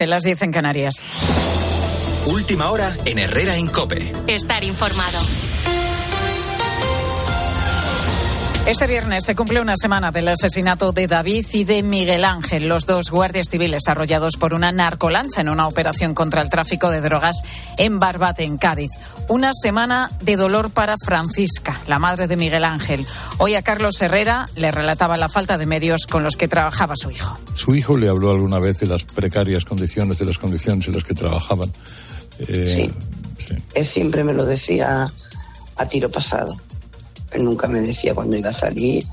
En las 10 en Canarias. Última hora en Herrera en Cope. Estar informado. Este viernes se cumple una semana del asesinato de David y de Miguel Ángel, los dos guardias civiles arrollados por una narcolancha en una operación contra el tráfico de drogas en Barbate, en Cádiz. Una semana de dolor para Francisca, la madre de Miguel Ángel. Hoy a Carlos Herrera le relataba la falta de medios con los que trabajaba su hijo. Su hijo le habló alguna vez de las precarias condiciones, de las condiciones en las que trabajaban. Eh, sí. sí. Él siempre me lo decía a tiro pasado nunca me decía cuándo iba a salir,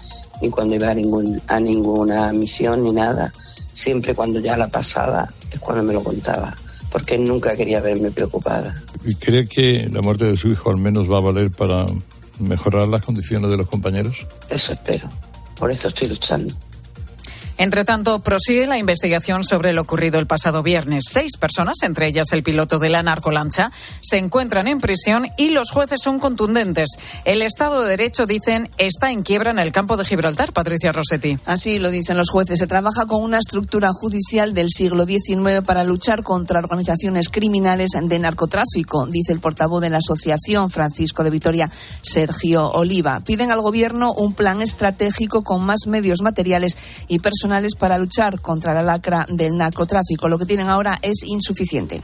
ni cuándo iba a, ningún, a ninguna misión, ni nada. Siempre cuando ya la pasaba es cuando me lo contaba, porque nunca quería verme preocupada. ¿Y cree que la muerte de su hijo al menos va a valer para mejorar las condiciones de los compañeros? Eso espero. Por eso estoy luchando. Entre tanto, prosigue la investigación sobre lo ocurrido el pasado viernes. Seis personas, entre ellas el piloto de la narcolancha, se encuentran en prisión y los jueces son contundentes. El Estado de Derecho, dicen, está en quiebra en el campo de Gibraltar. Patricia Rossetti. Así lo dicen los jueces. Se trabaja con una estructura judicial del siglo XIX para luchar contra organizaciones criminales de narcotráfico, dice el portavoz de la asociación, Francisco de Vitoria, Sergio Oliva. Piden al Gobierno un plan estratégico con más medios materiales y personales para luchar contra la lacra del narcotráfico. Lo que tienen ahora es insuficiente.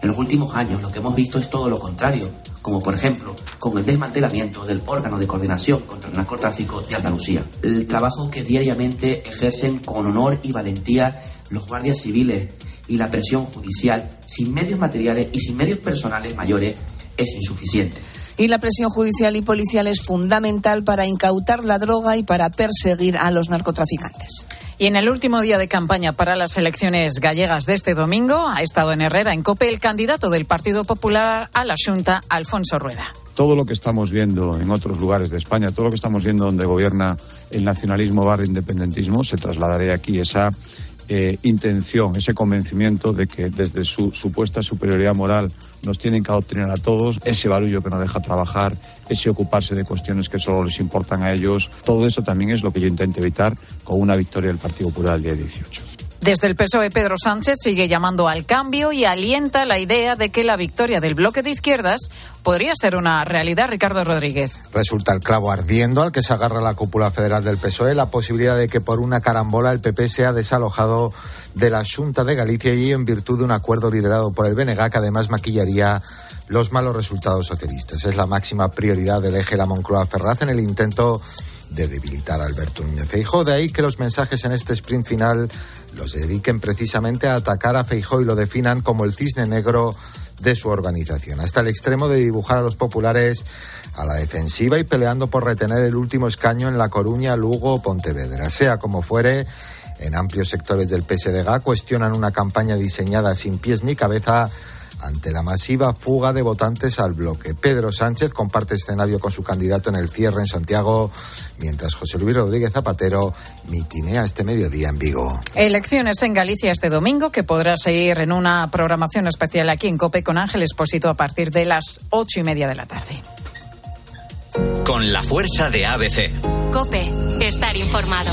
En los últimos años lo que hemos visto es todo lo contrario, como por ejemplo con el desmantelamiento del órgano de coordinación contra el narcotráfico de Andalucía. El trabajo que diariamente ejercen con honor y valentía los guardias civiles y la presión judicial sin medios materiales y sin medios personales mayores es insuficiente y la presión judicial y policial es fundamental para incautar la droga y para perseguir a los narcotraficantes. Y en el último día de campaña para las elecciones gallegas de este domingo ha estado en Herrera, en COPE, el candidato del Partido Popular a la Junta, Alfonso Rueda. Todo lo que estamos viendo en otros lugares de España, todo lo que estamos viendo donde gobierna el nacionalismo barrio independentismo, se trasladará aquí esa eh, intención, ese convencimiento de que desde su supuesta superioridad moral nos tienen que adoctrinar a todos, ese barullo que no deja trabajar, ese ocuparse de cuestiones que solo les importan a ellos, todo eso también es lo que yo intento evitar con una victoria del Partido Popular el día 18. Desde el PSOE, Pedro Sánchez sigue llamando al cambio y alienta la idea de que la victoria del bloque de izquierdas podría ser una realidad. Ricardo Rodríguez. Resulta el clavo ardiendo al que se agarra la cúpula federal del PSOE la posibilidad de que por una carambola el PP sea desalojado de la Junta de Galicia y en virtud de un acuerdo liderado por el BNG que además maquillaría los malos resultados socialistas. Es la máxima prioridad del eje La Moncloa-Ferraz en el intento de debilitar a Alberto Núñez Feijóo. De ahí que los mensajes en este sprint final los dediquen precisamente a atacar a Feijó y lo definan como el cisne negro de su organización, hasta el extremo de dibujar a los populares a la defensiva y peleando por retener el último escaño en La Coruña, Lugo o Pontevedra. Sea como fuere, en amplios sectores del PSDG cuestionan una campaña diseñada sin pies ni cabeza ante la masiva fuga de votantes al bloque. Pedro Sánchez comparte escenario con su candidato en el cierre en Santiago, mientras José Luis Rodríguez Zapatero mitinea este mediodía en Vigo. Elecciones en Galicia este domingo que podrá seguir en una programación especial aquí en COPE con Ángel Espósito a partir de las ocho y media de la tarde. Con la fuerza de ABC. COPE, estar informado.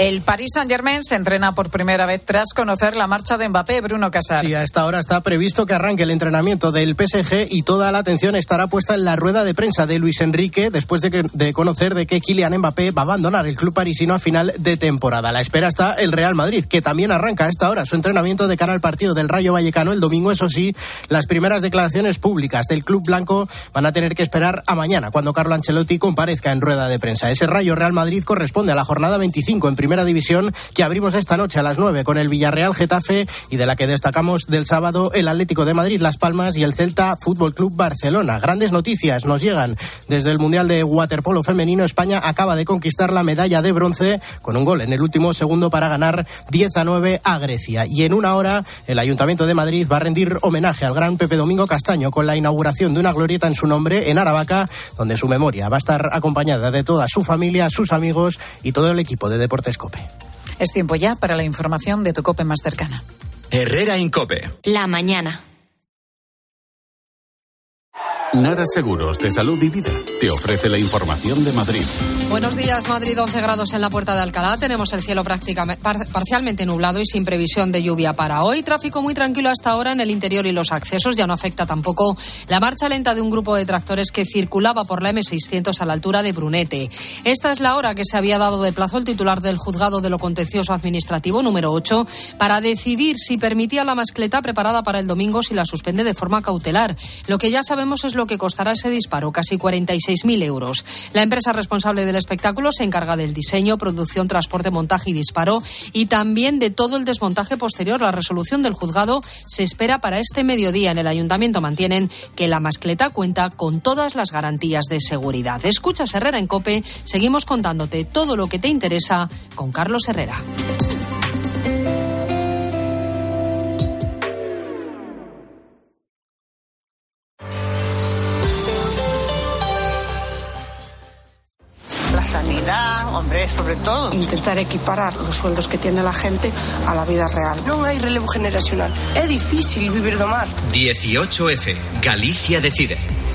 El Paris Saint-Germain se entrena por primera vez tras conocer la marcha de Mbappé, Bruno Casar. Sí, a esta hora está previsto que arranque el entrenamiento del PSG y toda la atención estará puesta en la rueda de prensa de Luis Enrique después de, que, de conocer de que Kylian Mbappé va a abandonar el club parisino a final de temporada. la espera está el Real Madrid, que también arranca a esta hora su entrenamiento de cara al partido del Rayo Vallecano el domingo. Eso sí, las primeras declaraciones públicas del club blanco van a tener que esperar a mañana, cuando Carlo Ancelotti comparezca en rueda de prensa. Ese Rayo Real Madrid corresponde a la jornada 25 en primera Primera División que abrimos esta noche a las 9 con el Villarreal Getafe y de la que destacamos del sábado el Atlético de Madrid Las Palmas y el Celta Fútbol Club Barcelona. Grandes noticias nos llegan desde el Mundial de Waterpolo Femenino. España acaba de conquistar la medalla de bronce con un gol en el último segundo para ganar 10 a 9 a Grecia. Y en una hora el Ayuntamiento de Madrid va a rendir homenaje al gran Pepe Domingo Castaño con la inauguración de una glorieta en su nombre en Aravaca, donde su memoria va a estar acompañada de toda su familia, sus amigos y todo el equipo de Deportes Cope. Es tiempo ya para la información de tu Cope más cercana. Herrera Incope. La mañana. Nara Seguros de Salud y Vida te ofrece la información de Madrid. Buenos días, Madrid, 11 grados en la puerta de Alcalá. Tenemos el cielo prácticamente parcialmente nublado y sin previsión de lluvia para hoy. Tráfico muy tranquilo hasta ahora en el interior y los accesos. Ya no afecta tampoco la marcha lenta de un grupo de tractores que circulaba por la M600 a la altura de Brunete. Esta es la hora que se había dado de plazo el titular del juzgado de lo contencioso administrativo número 8 para decidir si permitía la mascleta preparada para el domingo si la suspende de forma cautelar. Lo que ya sabemos es lo que costará ese disparo, casi 46.000 euros. La empresa responsable del espectáculo se encarga del diseño, producción, transporte, montaje y disparo y también de todo el desmontaje posterior. La resolución del juzgado se espera para este mediodía. En el ayuntamiento mantienen que la mascleta cuenta con todas las garantías de seguridad. Escuchas Herrera en Cope. Seguimos contándote todo lo que te interesa con Carlos Herrera. Todo. Intentar equiparar los sueldos que tiene la gente a la vida real. No hay relevo generacional. Es difícil vivir de mar. 18F. Galicia decide.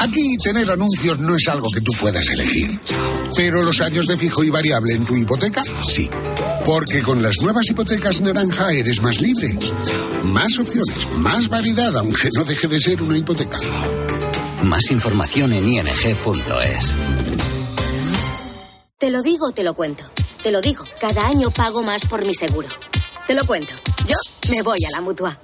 Aquí tener anuncios no es algo que tú puedas elegir. Pero los años de fijo y variable en tu hipoteca, sí. Porque con las nuevas hipotecas naranja eres más libre. Más opciones, más variedad, aunque no deje de ser una hipoteca. Más información en ing.es. Te lo digo, te lo cuento. Te lo digo, cada año pago más por mi seguro. Te lo cuento. Yo me voy a la mutua.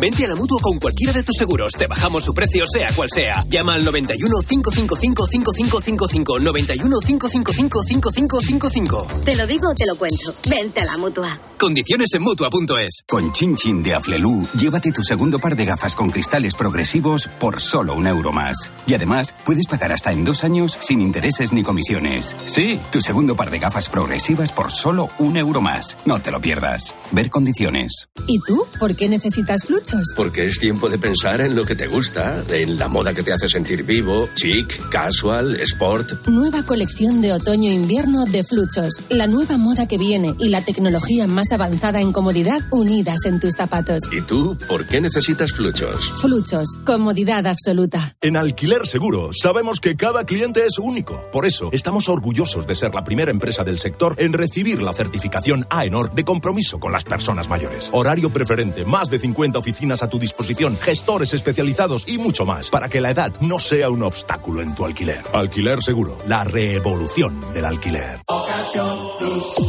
Vente a la mutua con cualquiera de tus seguros. Te bajamos su precio, sea cual sea. Llama al 91 555 5555. 91 555 5555. Te lo digo, te lo cuento. Vente a la mutua. Condiciones en mutua.es. Con Chin Chin de Aflelu, llévate tu segundo par de gafas con cristales progresivos por solo un euro más. Y además, puedes pagar hasta en dos años sin intereses ni comisiones. Sí, tu segundo par de gafas progresivas por solo un euro más. No te lo pierdas. Ver condiciones. ¿Y tú? ¿Por qué necesitas fluchos? Porque es tiempo de pensar en lo que te gusta, en la moda que te hace sentir vivo, chic, casual, sport. Nueva colección de otoño-invierno de Fluchos. La nueva moda que viene y la tecnología más avanzada en comodidad unidas en tus zapatos. ¿Y tú por qué necesitas Fluchos? Fluchos. Comodidad absoluta. En Alquiler Seguro sabemos que cada cliente es único. Por eso estamos orgullosos de ser la primera empresa del sector en recibir la certificación AENOR de compromiso con las personas mayores. Horario preferente, más de 50 oficinas a tu disposición, gestores especializados y mucho más para que la edad no sea un obstáculo en tu alquiler. Alquiler Seguro, la revolución del alquiler.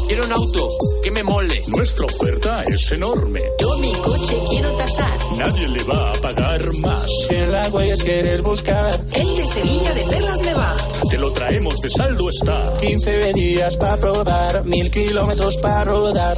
Quiero un auto que me mole. Nuestra oferta es enorme. Yo mi coche quiero tasar. Nadie le va a pagar más. Si en la huellas quieres buscar. El de Sevilla de Perlas me va. Te lo traemos de saldo está. 15 días para probar, mil kilómetros para rodar.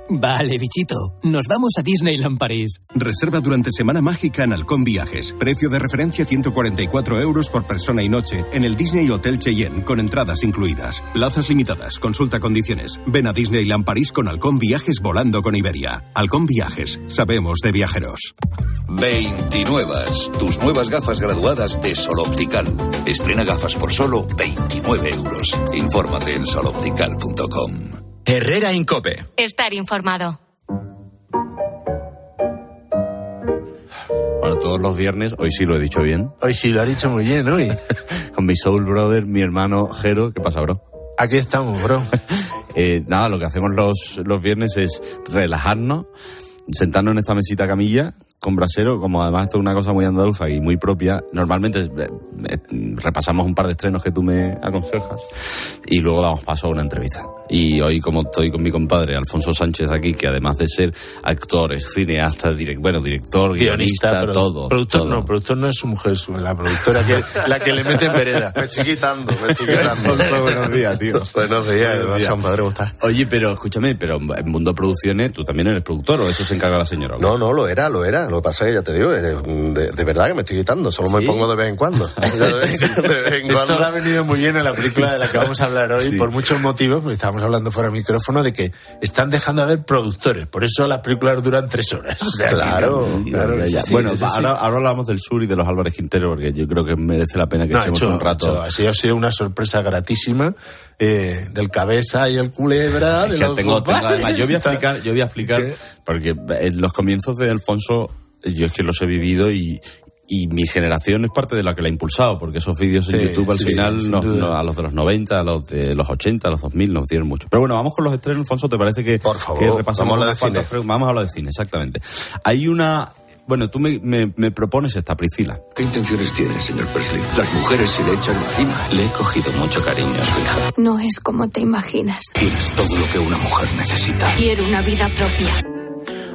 Vale, bichito. Nos vamos a Disneyland París. Reserva durante Semana Mágica en Halcón Viajes. Precio de referencia 144 euros por persona y noche en el Disney Hotel Cheyenne, con entradas incluidas. Plazas limitadas. Consulta condiciones. Ven a Disneyland París con Halcón Viajes volando con Iberia. Halcón Viajes. Sabemos de viajeros. 29. Tus nuevas gafas graduadas de Sol Optical. Estrena gafas por solo 29 euros. Infórmate en soloptical.com. Herrera Incope. Estar informado. Bueno, todos los viernes, hoy sí lo he dicho bien. Hoy sí lo ha dicho muy bien, hoy. Con mi soul brother, mi hermano Jero. ¿Qué pasa, bro? Aquí estamos, bro. Eh, nada, lo que hacemos los, los viernes es relajarnos, sentarnos en esta mesita camilla con brasero, como además esto es una cosa muy andaluza y muy propia, normalmente eh, eh, repasamos un par de estrenos que tú me aconsejas y luego damos paso a una entrevista. Y hoy, como estoy con mi compadre Alfonso Sánchez aquí, que además de ser actor, es cineasta, direct, bueno, director, guionista, pero todo. Productor todo. no, productor no es su mujer, su- la productora que, la que le mete en vereda. Me estoy quitando, me estoy quitando. Alfonso, buenos días, tío. Buenos días, Buenos días. padre, ¿cómo estás? Oye, pero escúchame, pero en Mundo Producciones tú también eres productor o eso se encarga la señora. No, no, lo era, lo era. Lo que pasa es que ya te digo, de, de- de verdad que me estoy quitando. Solo me pongo de vez en cuando. De vez en Esto cuando. le ha venido muy bien a la película de la que vamos a hablar hoy Sí. por muchos motivos, porque estábamos hablando fuera del micrófono de que están dejando de haber productores, por eso las películas duran tres horas. O sea, Claro, que- claro. Sí, bueno. Ahora, ahora hablamos del sur y de los Álvarez Quintero porque yo creo que merece la pena que No, echemos hecho- un rato. hecho- ha sido, ha sido una sorpresa gratísima eh, del cabeza y el culebra, de Es que los tengo- tengo- además, yo voy a explicar, yo voy a explicar, porque en los comienzos de Alfonso, yo es que los he vivido y, y mi generación es parte de la que la ha impulsado, porque esos vídeos en YouTube al sí, final, sí, sin nos- duda. nos- a los de los 90, a los de los 80, a los 2000, nos dieron mucho. Pero bueno, vamos con los estrenos, Alfonso, ¿te parece que, Por favor, que repasamos vamos a preguntas? Vamos a hablar de cine, exactamente. Hay una... Bueno, tú me, me- me propones esta, Priscila. ¿Qué intenciones tiene, señor Presley? Las mujeres se le echan encima. Le he cogido mucho cariño a su hija. No es como te imaginas. Tienes todo lo que una mujer necesita. Quiero una vida propia.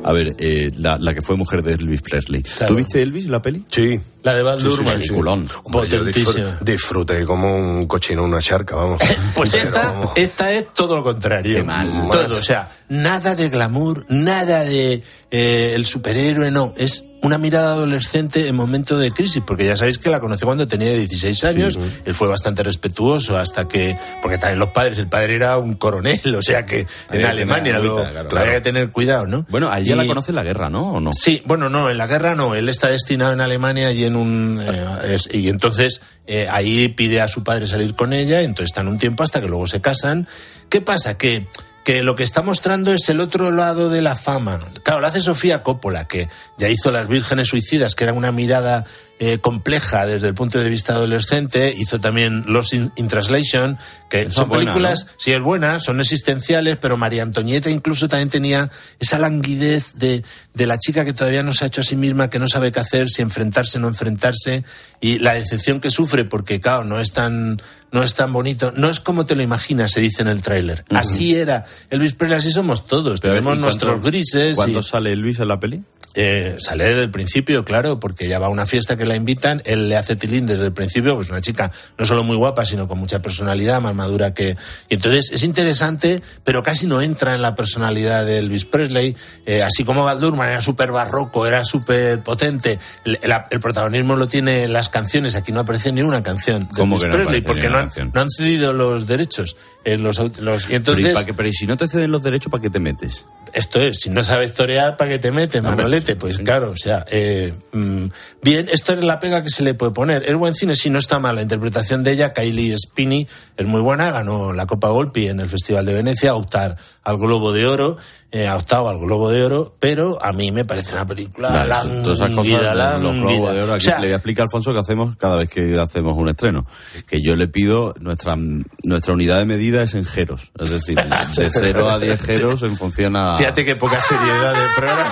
A ver, eh, la, la que fue mujer de Elvis Presley. Claro. ¿Tú viste Elvis, la peli? Sí. La de Val Sí, sí, Durman. sí, sí. Hombre, yo Potentísima. disfr- disfruté como un cochino en una charca, vamos. Pues Pero, esta, vamos. esta es todo lo contrario. Qué mal. Todo, o sea, nada de glamour, nada de eh, el superhéroe, no. Es una mirada adolescente en momento de crisis, porque ya sabéis que la conocí cuando tenía 16 años. Él fue bastante respetuoso hasta que, porque también los padres, el padre era un coronel, o sea que en Había Alemania lo, agüita, claro. había que tener cuidado, ¿no? Bueno, a ella Y- la conoce en la guerra, ¿no? ¿O no? Sí, bueno, no, en la guerra no. Él está destinado en Alemania y en un eh, es- y entonces eh, ahí pide a su padre salir con ella. Entonces están un tiempo hasta que luego se casan. ¿Qué pasa? Que que lo que está mostrando es el otro lado de la fama. Claro, lo hace Sofía Coppola, que ya hizo Las Vírgenes Suicidas, que era una mirada eh, compleja desde el punto de vista adolescente. Hizo también Los in, in Translation, que Esa son buena, películas, ¿no? sí es buena, son existenciales, pero María Antonieta incluso también tenía esa languidez de, de la chica que todavía no se ha hecho a sí misma, que no sabe qué hacer, si enfrentarse o no enfrentarse, y la decepción que sufre, porque claro, no es tan, no es tan bonito, no es como te lo imaginas, se dice en el tráiler. Así era. Elvis Presley, así somos todos, Pero, tenemos ¿y nuestros grises. y- ¿Cuándo sale Elvis en la peli? Eh, sale desde el principio, claro, porque ella va a una fiesta que la invitan, él le hace tilín desde el principio, pues una chica no solo muy guapa, sino con mucha personalidad, más madura que... Y entonces es interesante, pero casi no entra en la personalidad de Elvis Presley, eh, así como Val Durman era súper barroco, era súper potente, el, el- el protagonismo lo tiene las canciones, aquí no aparece ni una canción de ¿Cómo Elvis que no Presley, porque no han, canción? no han cedido los derechos. eh, los, los- y Pero, ¿y entonces... qué- pero ¿y si no te ceden los derechos, ¿para qué te metes? Esto es, si no sabes torear, ¿para qué te metes, Manolete? Pues claro, o sea, eh, mm, bien, esto es la pega que se le puede poner. Es buen cine, sí, no está mal. La interpretación de ella, Kylie Spinney, es muy buena, ganó la Copa Golpi en el Festival de Venecia, a optar al Globo de Oro, eh, ha optado al Globo de Oro, pero a mí me parece una película Vale, todas esas cosas lánguida, de los globos lánguida. de oro. Aquí O sea, le voy a explicar a Alfonso que hacemos cada vez que hacemos un estreno. Que yo le pido, nuestra, nuestra unidad de medida es en jeros. Es decir, de 0 a 10 jeros en función a... Fíjate qué poca seriedad del programa.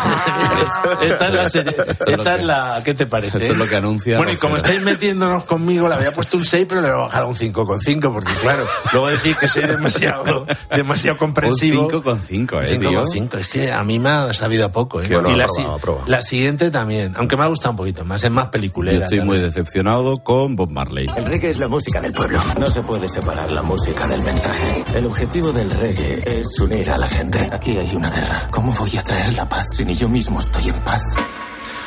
esta es la serie- esta es la, ¿qué te parece? esto es lo que anuncia Bueno, y como estáis metiéndonos conmigo, le había puesto un 6, pero le voy a bajar a un 5,5, porque claro, luego decís que soy demasiado, demasiado comprensivo. Un 5,5, eh, tío. 5,5, es que a mí me ha sabido a poco, ¿eh? Bueno, y la, aprobado, si- aprobado. la siguiente también, aunque me ha gustado un poquito más, es más peliculera. Yo estoy también. muy decepcionado con Bob Marley. El reggae es la música del pueblo. No se puede separar la música del mensaje. El objetivo del reggae es unir a la gente. Aquí hay una guerra. ¿Cómo voy a traer la paz si ni yo mismo estoy en paz?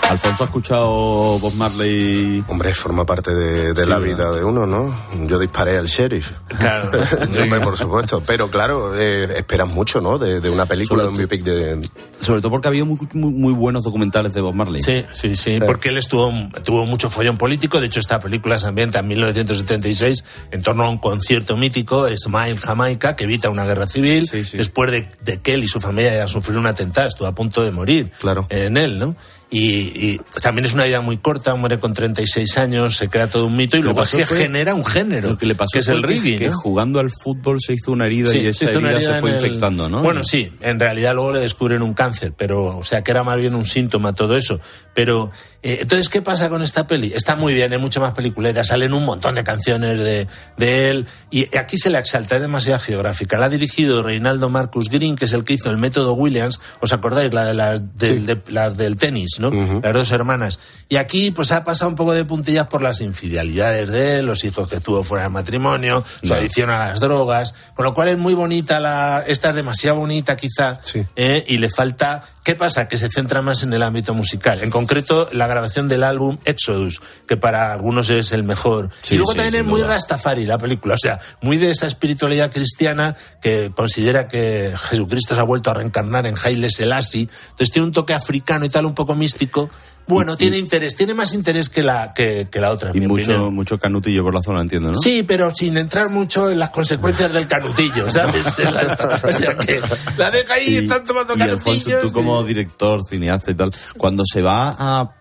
Alfonso, ¿ha escuchado Bob Marley? Hombre, forma parte de, de Sí, la vida de uno, ¿no? Yo disparé al sheriff. Claro. Hombre, por supuesto. Pero claro, eh, esperas mucho, ¿no? De, de una película, de un biopic de... Sobre todo porque había muy, muy, muy buenos documentales de Bob Marley. Sí, sí, sí, porque él estuvo, tuvo mucho follón político. De hecho, esta película se ambienta en 1976 en torno a un concierto mítico, Smile Jamaica, que evita una guerra civil. Después de, de que él y su familia hayan sufrido un atentado, estuvo a punto de morir Claro. en él, ¿no? Y, y también es una vida muy corta, muere con 36 años, se crea todo un mito y Lo que luego fue- genera un género, Lo que le pasó que es el reggae, que ¿no? jugando al fútbol se hizo una herida Sí, y esa herida se fue el- infectando, ¿no? Bueno, sí, en realidad luego le descubren un cáncer, pero, o sea, que era más bien un síntoma todo eso. Pero, eh, entonces, ¿qué pasa con esta peli? Está muy bien, es mucho más peliculera, salen un montón de canciones de, de él, y aquí se le exalta, es demasiado geográfica. La ha dirigido Reinaldo Marcus Green, que es el que hizo el método Williams, ¿os acordáis? La de las del, de- las del tenis, ¿no? Las dos hermanas. Y aquí, pues ha pasado un poco de puntillas por las infidelidades de él, los hijos que tuvo fuera del matrimonio, su adicción a las drogas, con lo cual es muy bonita la, esta es demasiado bonita quizá, ¿eh? y le falta, ¿qué pasa? Que se centra más en el ámbito musical, en concreto la grabación del álbum Exodus, que para algunos es el mejor. Sí, y luego sí, también es muy duda. Rastafari la película, o sea, muy de esa espiritualidad cristiana que considera que Jesucristo se ha vuelto a reencarnar en Haile Selassie, entonces tiene un toque africano y tal, un poco místico. Bueno, tiene interés, tiene más interés que la, que, que la otra. Y mucho, opinión. mucho canutillo por la zona, entiendo, ¿no? Sí, pero sin entrar mucho en las consecuencias del canutillo, ¿sabes? La- o sea que la deja ahí y están tomando y Alfonso, tú como director, cineasta y tal, cuando se va a,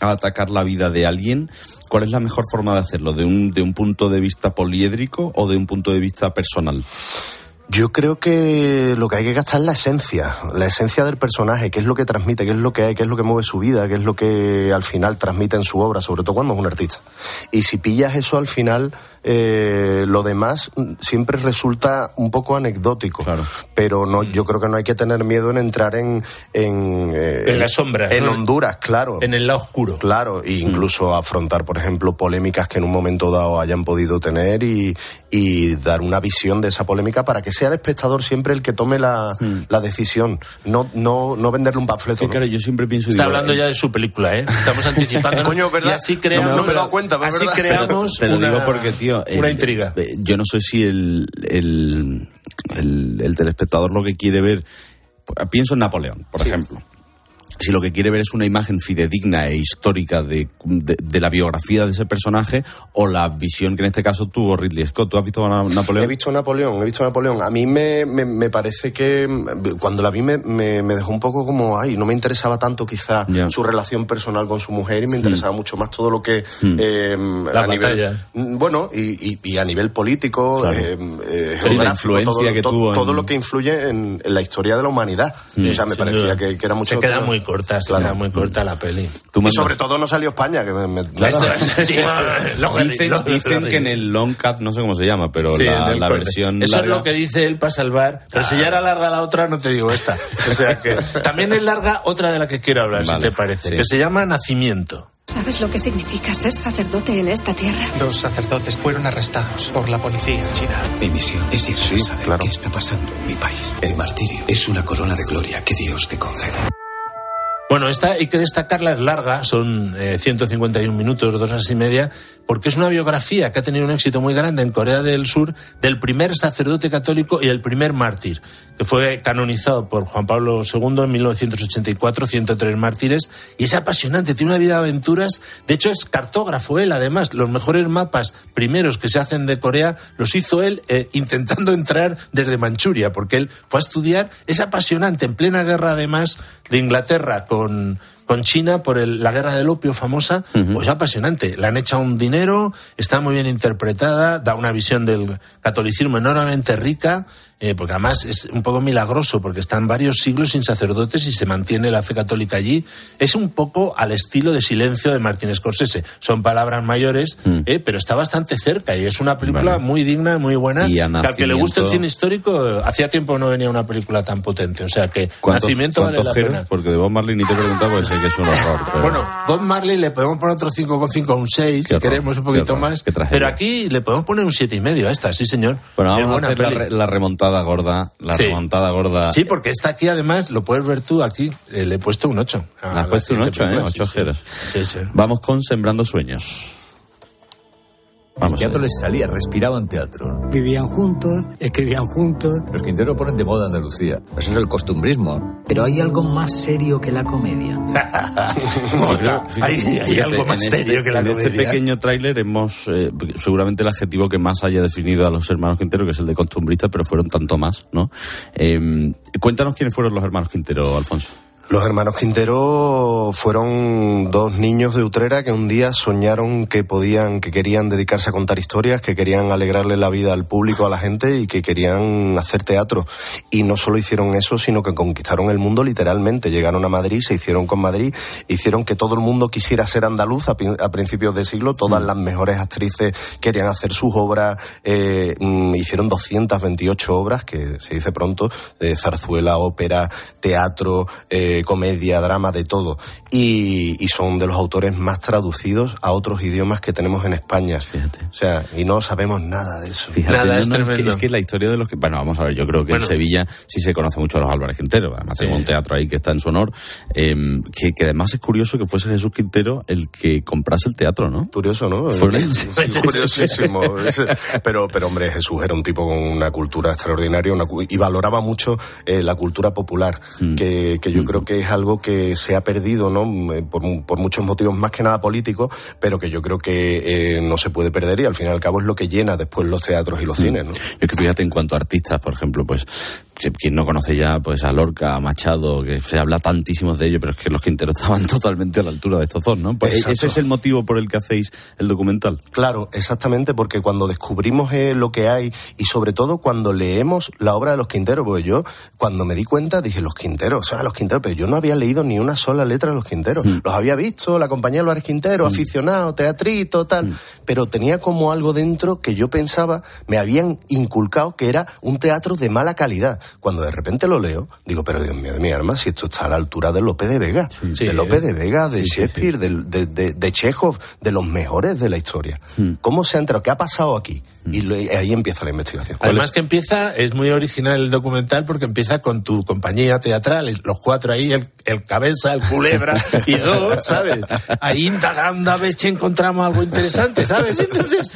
a atacar la vida de alguien, ¿cuál es la mejor forma de hacerlo? ¿De un, ¿De un punto de vista poliédrico o de un punto de vista personal? Yo creo que lo que hay que gastar es la esencia, la esencia del personaje, qué es lo que transmite, qué es lo que hay, qué es lo que mueve su vida, qué es lo que al final transmite en su obra, sobre todo cuando es un artista. Y si pillas eso al final, eh, lo demás mm, siempre resulta un poco anecdótico. Pero no, yo creo que no hay que tener miedo en entrar en... En, eh, En la sombra, En ¿no? Honduras, claro. En el lado oscuro. Claro, e incluso afrontar, por ejemplo, polémicas que en un momento dado hayan podido tener y, y dar una visión de esa polémica para que sea el espectador siempre el que tome la, la decisión, no, no, no venderle un panfleto. Que claro, yo siempre pienso... Está digo, hablando eh, ya de su película, ¿eh? Estamos anticipando. Coño, ¿verdad? Y así creamos, No me he dado cuenta, pero así ¿verdad? creamos Te lo una, digo porque, tío. Una eh, intriga. eh, Yo no sé si el, el, el, el telespectador lo que quiere ver. Pienso en Napoleón, por ejemplo. Si lo que quiere ver es una imagen fidedigna e histórica de, de, de la biografía de ese personaje o la visión que en este caso tuvo Ridley Scott. ¿Tú has visto a Napoleón? He visto Napoleón, he visto Napoleón. A mí me, me, me parece que cuando la vi me, me, me dejó un poco como, ay, no me interesaba tanto quizá su relación personal con su mujer y me interesaba mucho más todo lo que... Mm. eh, La a nivel, batalla. Bueno, y, y- y a nivel político, Claro. eh, eh, Sí, la geográfico, influencia todo, que to- tuvo en- todo lo que influye en, en la historia de la humanidad. Sí, o sea, me parecía que, que era mucho... Se queda muy corta, se Claro. queda muy corta la peli. Tú Y sobre todo no salió España, que me... me-. Sí, Dicen, dicen que en el long cut, no sé cómo se llama, pero Sí, la, la versión Eso larga... es lo que dice él para salvar. Pero si ya era larga la otra, no te digo esta. O sea que también es larga otra de la que quiero hablar, Vale, si te parece, sí. que se llama Nacimiento. ¿Sabes lo que significa ser sacerdote en esta tierra? Dos sacerdotes fueron arrestados por la policía china. Mi misión es llegar Sí, a saber claro. qué está pasando en mi país. El martirio es una corona de gloria que Dios te concede. Bueno, esta hay que destacarla, es larga, son eh, 151 minutos, dos horas y media, porque es una biografía que ha tenido un éxito muy grande en Corea del Sur del primer sacerdote católico y el primer mártir, que fue canonizado por Juan Pablo II en 1984, 103 mártires, y es apasionante, tiene una vida de aventuras, de hecho es cartógrafo él, además, los mejores mapas primeros que se hacen de Corea los hizo él eh, intentando entrar desde Manchuria, porque él fue a estudiar, es apasionante, en plena guerra además de Inglaterra con, con China por el- la guerra del opio famosa, pues apasionante. Le han echado un dinero, está muy bien interpretada, da una visión del catolicismo enormemente rica, eh, porque además es un poco milagroso, porque están varios siglos sin sacerdotes y se mantiene la fe católica allí. Es un poco al estilo de Silencio de Martín Scorsese. Son palabras mayores, eh, pero está bastante cerca y es una película Vale. muy digna, muy buena. Y a que al que le guste el Nacimiento- cine histórico, eh, hacía tiempo no venía una película tan potente. O sea que ¿Cuántos, Nacimiento vale cuántos la jeros? pena. Porque de Bob Marley ni te he preguntado porque sé que es un horror. pero- Bueno, Bob Marley le podemos poner otro 5,5 a un 6, si queremos un poquito horror, más. Pero aquí le podemos poner un 7,5 a esta, sí señor. Bueno, vamos a hacer la, la remontada gorda. La Sí. remontada gorda. Sí, porque esta aquí además, lo puedes ver tú aquí, eh, le he puesto un 8. Le has puesto un 8, ¿eh? 8 jeros. Sí, sí. Vamos con Sembrando Sueños. Vamos el teatro les salía, respiraban teatro. Vivían juntos, escribían juntos. Los Quintero ponen de moda Andalucía. Eso es el costumbrismo. Pero hay algo más serio que la comedia. Hay, hay Fíjate, algo más en este- serio que la En comedia. este pequeño tráiler hemos, eh, seguramente el adjetivo que más haya definido a los hermanos Quintero, que es el de costumbristas, pero fueron tanto más, ¿no? Eh, cuéntanos quiénes fueron los hermanos Quintero, Alfonso. Los hermanos Quintero fueron dos niños de Utrera que un día soñaron que podían, que querían dedicarse a contar historias, que querían alegrarle la vida al público, a la gente y que querían hacer teatro. Y no solo hicieron eso, sino que conquistaron el mundo literalmente. Llegaron a Madrid, se hicieron con Madrid, hicieron que todo el mundo quisiera ser andaluz a, principios de siglo. Todas las mejores actrices querían hacer sus obras. Eh, mm, hicieron 228 obras, que se dice pronto, de zarzuela, ópera, teatro. Eh, comedia, drama, de todo. Y, son de los autores más traducidos a otros idiomas que tenemos en España. Fíjate. O sea, y no sabemos nada de eso. nada, es, que, la historia de los que... Bueno, vamos a ver, yo creo que en Sevilla sí se conoce mucho a los Álvarez Quintero. Además tengo un teatro ahí que está en su honor. Em, que, además es curioso que fuese Jesús Quintero el que comprase el teatro, ¿no? Curioso, ¿no? curiosísimo. pero, pero, hombre, Jesús era un tipo con una cultura extraordinaria y valoraba mucho eh, la cultura popular, mm. que, que yo mm. creo que es algo que se ha perdido, ¿no? Eh, por, por muchos motivos más que nada políticos, pero que yo creo que eh, no se puede perder y al fin y al cabo es lo que llena después los teatros y los mm. cines, ¿no? Es que fíjate en cuanto a artistas, por ejemplo, pues quien no conoce ya pues a Lorca, a Machado, que se habla tantísimos de ellos, pero es que los Quinteros estaban totalmente a la altura de estos dos, ¿no? Pues ese es el motivo por el que hacéis el documental. Claro, exactamente, porque cuando descubrimos eh, lo que hay y sobre todo cuando leemos la obra de los Quinteros, pues yo cuando me di cuenta dije, los Quinteros, o sea, los Quinteros, pero yo no había leído ni una sola letra de los Quinteros. Los había visto, la compañía Álvarez Quintero, aficionado, teatrito, tal, pero tenía como algo dentro que yo pensaba, me habían inculcado que era un teatro de mala calidad cuando de repente lo leo, digo, pero Dios mío de mi arma, si esto está a la altura de Lope de Vega, de Lope de Vega, de Shakespeare, de, de, de, Chekhov, de los mejores de la historia. Hmm. ¿Cómo se ha entrado? ¿Qué ha pasado aquí? Y ahí empieza la investigación. Además que empieza, es muy original el documental porque empieza con tu compañía teatral, los cuatro ahí, el, el cabeza, el culebra y dos, ¿sabes? Ahí indagando a ver si encontramos algo interesante, ¿sabes? Entonces,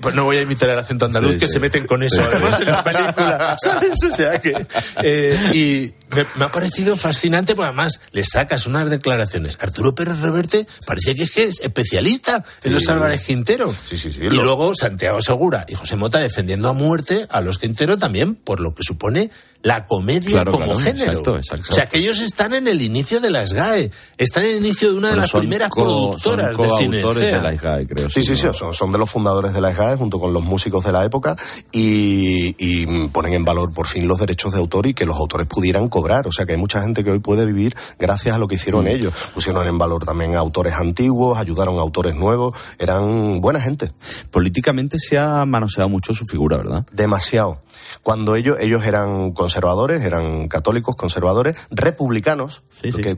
pues no voy a imitar el acento andaluz que se meten con eso además en la película, ¿sabes? O sea que eh, y me, ha parecido fascinante, porque además le sacas unas declaraciones. Arturo Pérez Reverte parece que es que es especialista en los Álvarez Quintero. y luego Santiago Segura y José Mota defendiendo a muerte a los Quintero también por lo que supone la comedia como género. O sea, que ellos están en el inicio de las GAE, están en el inicio de una de las primeras productoras de cine. de la GAE, creo. Sí, sí, sí, son, de los fundadores de la GAE junto con los músicos de la época y, ponen en valor por fin los derechos de autor y que los autores pudieran cobrar. O sea, que hay mucha gente que hoy puede vivir gracias a lo que hicieron ellos. Pusieron en valor también a autores antiguos, ayudaron a autores nuevos, eran buena gente. Políticamente se ha manoseado mucho su figura, ¿verdad? Demasiado. Cuando ellos, ellos eran conservadores, eran católicos, conservadores, republicanos,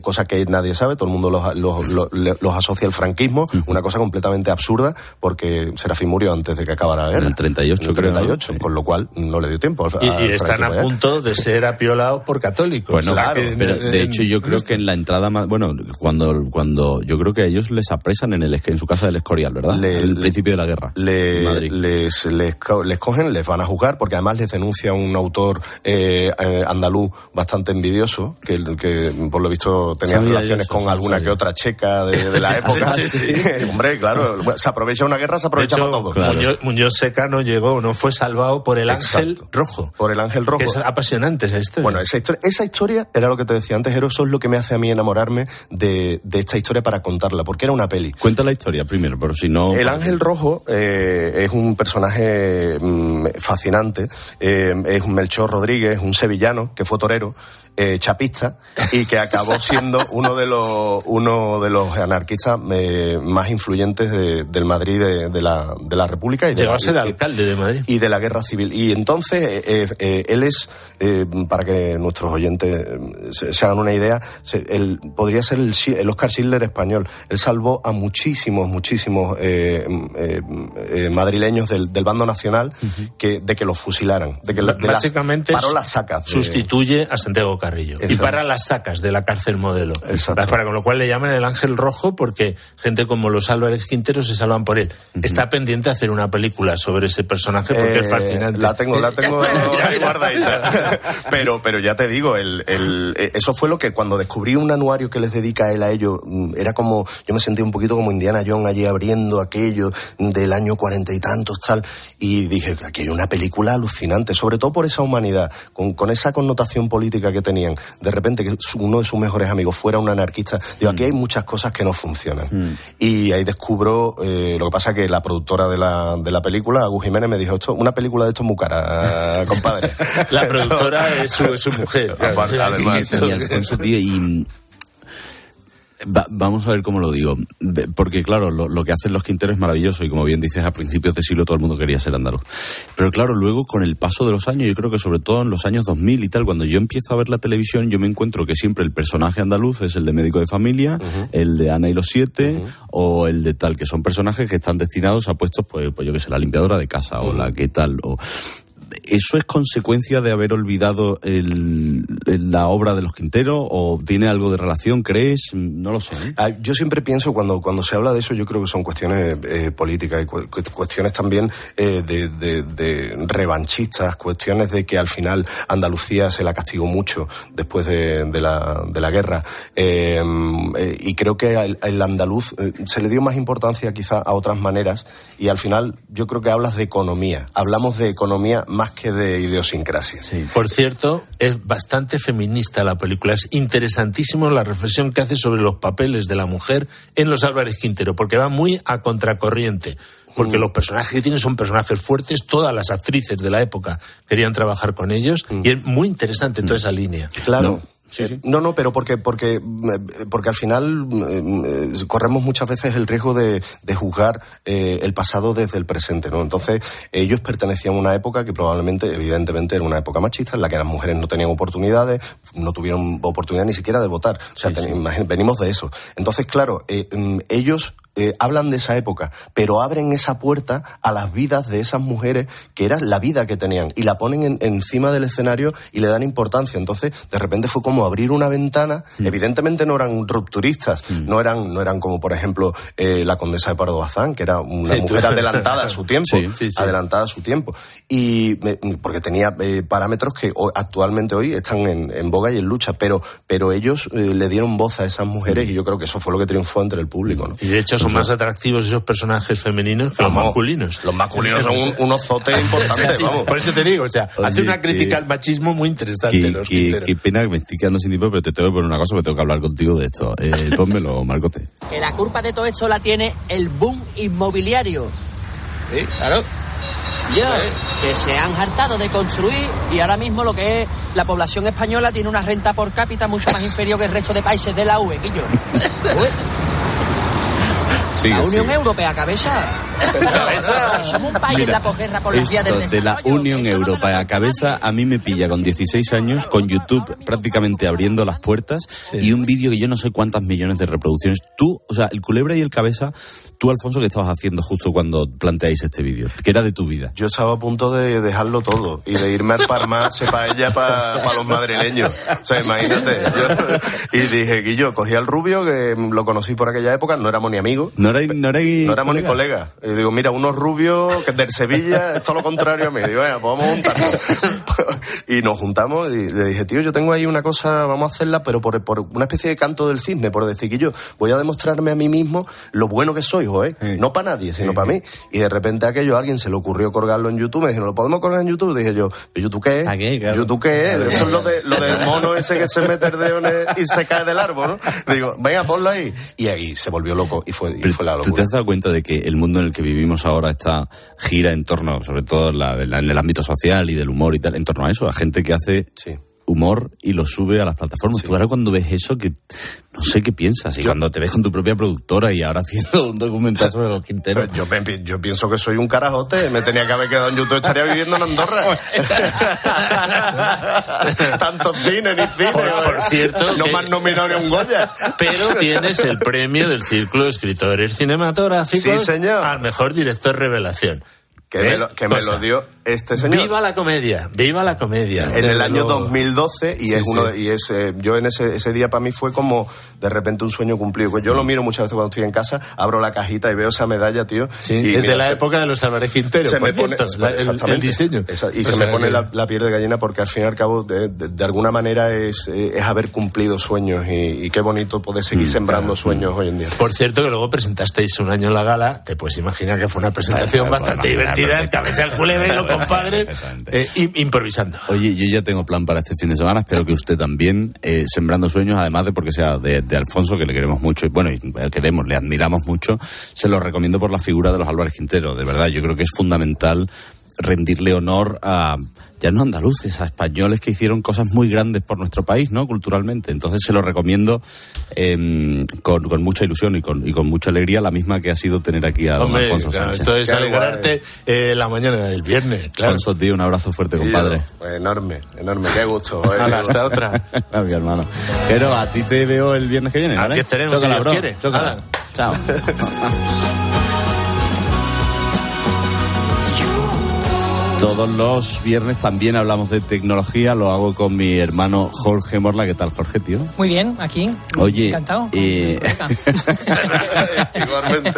cosa que nadie sabe, todo el mundo los, los, asocia al franquismo, una cosa completamente absurda, porque Serafín murió antes de que acabara la guerra. En el 38, en el 38, con lo cual no le dio tiempo. y, están a punto de ser apiolados por católicos. Bueno, claro, pero de hecho yo creo que en la entrada más, bueno, cuando, cuando yo creo que a ellos les apresan en el en su casa del Escorial, ¿verdad? el principio de la guerra. Les, les, les, cogen, les van a juzgar, porque además les denuncia un autor eh, eh, andaluz bastante envidioso, que, que por lo visto tenía relaciones con alguna que otra checa de, la época. Hombre, claro, se aprovecha una guerra, se aprovecha para todo. Muñoz, Secano llegó, no fue salvado por el ángel rojo. Por el ángel rojo. es apasionante esa historia. Bueno, esa historia, esa historia era lo que te decía antes, eso es lo que me hace a mí enamorarme de, esta historia para contarla, porque era una peli. Cuenta la historia primero, pero si no... El ángel rojo eh, es un personaje mm, fascinante. Eh, es un Melchor Rodríguez, un sevillano que fue torero eh, chapista y que acabó siendo uno de los uno de los anarquistas eh, más influyentes del Madrid de, la, de la República y llegó a ser alcalde de Madrid. y de la guerra civil. Y entonces eh, él es para que nuestros oyentes se, hagan una idea él podría ser el, Oscar Schindler español. Él salvó a muchísimos muchísimos madrileños del, bando nacional que de que los fusilaran de que básicamente las, las sacas sustituye a Santiago Carrillo. Y para las sacas de la cárcel modelo. Para, con lo cual le llaman el ángel rojo porque gente como los Álvarez Quintero se salvan por él. Está pendiente de hacer una película sobre ese personaje porque es eh, fascinante. La tengo, la tengo guardadita. pero, pero ya te digo, el, el, eh, eso fue lo que cuando descubrí un anuario que les dedica él a ello, mm, era como, yo me sentí un poquito como Indiana Jones allí abriendo aquello del año cuarenta y tantos, tal. Y dije, aquí hay una película alucinante, sobre todo por esa humanidad, con, con esa connotación política que te tenían, de repente que su- uno de sus mejores amigos fuera un anarquista, digo, aquí hay muchas cosas que no funcionan. Y ahí descubro, eh, lo que pasa que la productora de la, de la película, Agus Jiménez, me dijo, esto, una película de esto es muy cara, compadre. La productora es su, es su mujer. Además, y, y Alfonso, tío, y va- vamos a ver cómo lo digo. Porque, claro, lo, lo que hacen los Quinteros es maravilloso y, como bien dices, a principios de siglo todo el mundo quería ser andaluz. Pero, claro, luego, con el paso de los años, yo creo que sobre todo en los años 2000 y tal, cuando yo empiezo a ver la televisión, yo me encuentro que siempre el personaje andaluz es el de médico de familia, el de Ana y los siete, o el de tal, que son personajes que están destinados a puestos, pues, pues yo que sé, la limpiadora de casa, o la que tal, o... ¿Eso es consecuencia de haber olvidado el- el- la obra de los Quinteros o tiene algo de relación, crees? No lo sé. ¿eh? Ah, Yo siempre pienso, cuando, cuando se habla de eso, yo creo que son cuestiones eh, políticas y cu- cu- cuestiones también eh, de, de- de revanchistas, cuestiones de que al final Andalucía se la castigó mucho después de, de la, la guerra. Eh, eh, y creo que al, al andaluz eh, se le dio más importancia quizá a otras maneras y al final yo creo que hablas de economía. Hablamos de economía más que de idiosincrasia. Por cierto, es bastante feminista la película. Es interesantísimo la reflexión que hace sobre los papeles de la mujer en los Álvarez Quintero, porque va muy a contracorriente. Porque los personajes que tienen son personajes fuertes, todas las actrices de la época querían trabajar con ellos, y es muy interesante toda esa línea. Claro. Eh, No, no, pero porque, porque, eh, porque al final eh, corremos muchas veces el riesgo de, de juzgar eh, el pasado desde el presente, ¿no? Entonces, ellos pertenecían a una época que probablemente, evidentemente, era una época machista en la que las mujeres no tenían oportunidades, no tuvieron oportunidad ni siquiera de votar. O sea, ten- venimos de eso. Entonces, claro, mm, ellos eh, hablan de esa época, pero abren esa puerta a las vidas de esas mujeres que era la vida que tenían y la ponen en- encima del escenario y le dan importancia. Entonces, de repente fue como abrir una ventana. Evidentemente no eran rupturistas, no eran no eran como por ejemplo eh, la condesa de Pardo Bazán, que era una Sí, tú- mujer adelantada a su tiempo, adelantada a su tiempo y me- porque tenía eh, parámetros que actualmente hoy están en, en boga y en lucha, pero pero ellos eh, le dieron voz a esas mujeres y yo creo que eso fue lo que triunfó entre el público, ¿no? Y de hecho son más atractivos esos personajes femeninos que los masculinos. Los masculinos son un- unos zotes importantes, Sí, vamos. Por eso te digo, o sea, Oye, hace una crítica que- al machismo muy interesante. Qué, los qué- pena que me estoy quedando sin tiempo, pero te tengo que poner una cosa, porque tengo que hablar contigo de esto. Eh, pónmelo, Marcote. Que la culpa de todo esto la tiene el boom inmobiliario. Sí, claro. Ya, que se han hartado de construir y ahora mismo lo que es la población española tiene una renta por cápita mucho más inferior que el resto de países de la UE, Guillo. Sigue, la Unión sigue. Europea, cabeza. Cabeza. Somos un país en Mira, la posguerra por las vías del de la. Unión Europea cabeza a mí me pilla con 16 años, con YouTube prácticamente abriendo las puertas y un vídeo que yo no sé cuántas millones de reproducciones. Tú, o sea, el culebra y el cabeza, tú, Alfonso, ¿qué estabas haciendo justo cuando planteáis este vídeo? Que era de tu vida. Yo estaba a punto de dejarlo todo y de irme al Parma, sepa ella, para los madrileños. O sea, imagínate. Yo- y dije, Guillo, cogí al rubio, que lo conocí por aquella época, no éramos ni amigos. No erais, no No éramos ni colegas? Y digo, mira, unos rubios que del Sevilla, es todo lo contrario a mí. Digo, venga, pues vamos a juntarnos. y nos juntamos y le dije, tío, yo tengo ahí una cosa, vamos a hacerla, pero por, por una especie de canto del cisne, por decir que yo voy a demostrarme a mí mismo lo bueno que soy, ¿eh? No para nadie, sino para mí. Y de repente aquello, a alguien se le ocurrió colgarlo en YouTube, me dijeron, ¿lo podemos colgar en YouTube? Dije yo, ¿y YouTube qué es? ¿YouTube qué es? Eso es lo, de, lo del mono ese que se mete el dedo y se cae del árbol, ¿no? Digo, venga, ponlo ahí. Y ahí se volvió loco y fue, y fue la ¿Tú te has dado cuenta de que el mundo en el que vivimos ahora está gira en torno, sobre todo en, la- en el ámbito social y del humor y tal, en torno a eso, a gente que hace humor y lo sube a las plataformas? Tú ahora cuando ves eso, que no sé qué piensas, y cuando te ves con tu propia productora y ahora haciendo un documental sobre los Quinteros. Yo, me- yo pienso que soy un carajote, me tenía que haber quedado en YouTube, estaría viviendo en Andorra. Tantos cines ni cine. Por- por cierto, No han nominado ni un Goya. Pero tienes el premio del Círculo de Escritores Cinematográficos Sí, señor. al mejor director revelación. Que, ¿Eh? me lo, que me Cosa. lo dio este señor. Viva la comedia, viva la comedia. en el año luego. 2012 y Sí, es uno sí. y es eh, yo en ese, ese día para mí fue como de repente un sueño cumplido pues yo lo miro muchas veces cuando estoy en casa abro la cajita y veo esa medalla tío Sí, y es mira, de la se- época de los Álvarez Quintero, se me pone cierto, la- el- diseño. Esa- y se me pone la, la piel de gallina porque al fin y al cabo de, de- de alguna manera es, eh, es haber cumplido sueños y, y qué bonito poder seguir Mm, sembrando sueños hoy en día Por cierto, que luego presentasteis un año en la gala, te puedes imaginar que fue una presentación Claro, bastante divertida, el cabeza del culebra y lo compadre, eh, im- improvisando. Oye, yo ya tengo plan para este fin de semana, espero que usted también, eh, sembrando sueños, además de porque sea de, de Alfonso, que le queremos mucho, y bueno, y le queremos, le admiramos mucho, se lo recomiendo por la figura de los Álvarez Quintero, de verdad, yo creo que es fundamental rendirle honor a, ya no andaluces, a españoles que hicieron cosas muy grandes por nuestro país, ¿no? Culturalmente. Entonces se lo recomiendo eh, con, con mucha ilusión y con, y con mucha alegría, la misma que ha sido tener aquí a don Hombre, Alfonso claro, Sánchez. esto es alegrarte eh, la mañana del viernes, claro. Alfonso, tío, un abrazo fuerte, compadre. Pues enorme, enorme, qué gusto. eh. Hasta otra. Gracias, hermano. Pero a ti te veo el viernes que viene, ¿vale? Aquí estaremos, Chócala, si Dios bro. quiere. Chao. Todos los viernes también hablamos de tecnología, lo hago con mi hermano Jorge Morla. ¿Qué tal, Jorge, tío? Muy bien, aquí. Oye, Encantado. eh, Igualmente.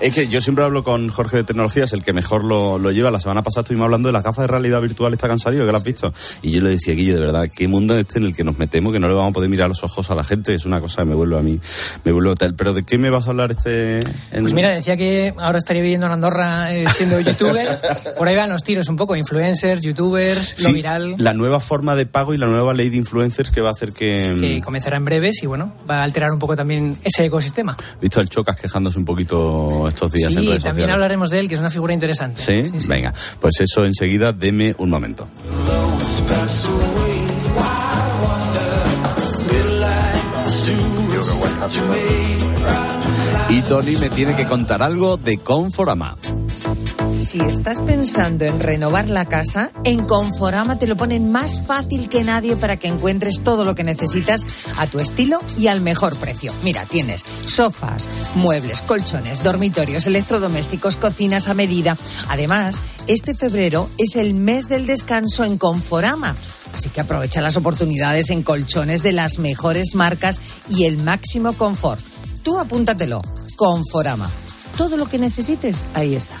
es que yo siempre hablo con Jorge de tecnología, es el que mejor lo, lo lleva. La semana pasada estuvimos hablando de las gafas de realidad virtual esta salido, que lo has visto. Y yo le decía, Guillo, de verdad, qué mundo es este en el que nos metemos, que no le vamos a poder mirar los ojos a la gente. Es una cosa que me vuelve a mí, me vuelve tal. Pero ¿de qué me vas a hablar este...? en- Pues mira, decía que ahora estaría viviendo en Andorra eh, siendo youtuber. Por ahí van los tiros un poco, influencers, youtubers, lo viral, La nueva forma de pago y la nueva ley de influencers que va a hacer que... que comenzará en breves y bueno, va a alterar un poco también ese ecosistema. Visto el Chocas quejándose un poquito estos días en Sí, redes también sociales. hablaremos de él, que es una figura interesante. ¿Sí? Venga, pues eso enseguida, deme un momento. Y Tony me tiene que contar algo de Conforama. Si estás pensando en renovar la casa, en Conforama te lo ponen más fácil que nadie para que encuentres todo lo que necesitas a tu estilo y al mejor precio. Mira, tienes sofás, muebles, colchones, dormitorios, electrodomésticos, cocinas a medida. Además, este febrero es el mes del descanso en Conforama. Así que aprovecha las oportunidades en colchones de las mejores marcas y el máximo confort. Tú apúntatelo. Conforama. Todo lo que necesites, ahí está.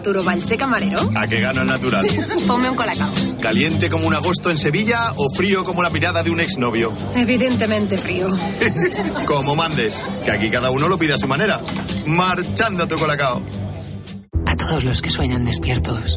Arturo Valls de camarero. ¿A qué gano el natural? Ponme un colacao. ¿Caliente como un agosto en Sevilla o frío como la mirada de un exnovio? Evidentemente frío. Como mandes, que aquí cada uno lo pide a su manera. Marchando tu colacao. A todos los que sueñan despiertos,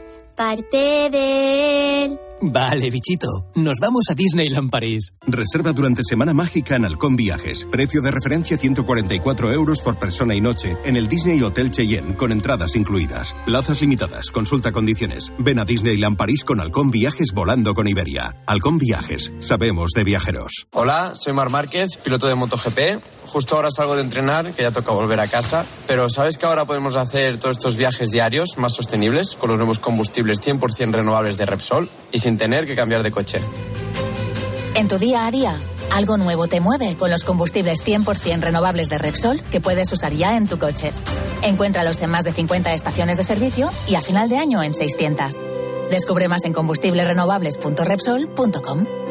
parte de él. Vale, bichito. Nos vamos a Disneyland París. Reserva durante Semana Mágica en Halcón Viajes. Precio de referencia 144 euros por persona y noche en el Disney Hotel Cheyenne con entradas incluidas. Plazas limitadas. Consulta condiciones. Ven a Disneyland París con Halcón Viajes volando con Iberia. Halcón Viajes. Sabemos de viajeros. Hola, soy Mar Márquez, piloto de MotoGP. Justo ahora salgo de entrenar, que ya toca volver a casa. Pero ¿sabes que ahora podemos hacer todos estos viajes diarios más sostenibles con los nuevos combustibles 100% renovables de Repsol y sin tener que cambiar de coche? En tu día a día, algo nuevo te mueve con los combustibles 100% renovables de Repsol que puedes usar ya en tu coche. Encuéntralos en más de 50 estaciones de servicio y a final de año en 600. Descubre más en combustiblesrenovables.repsol.com.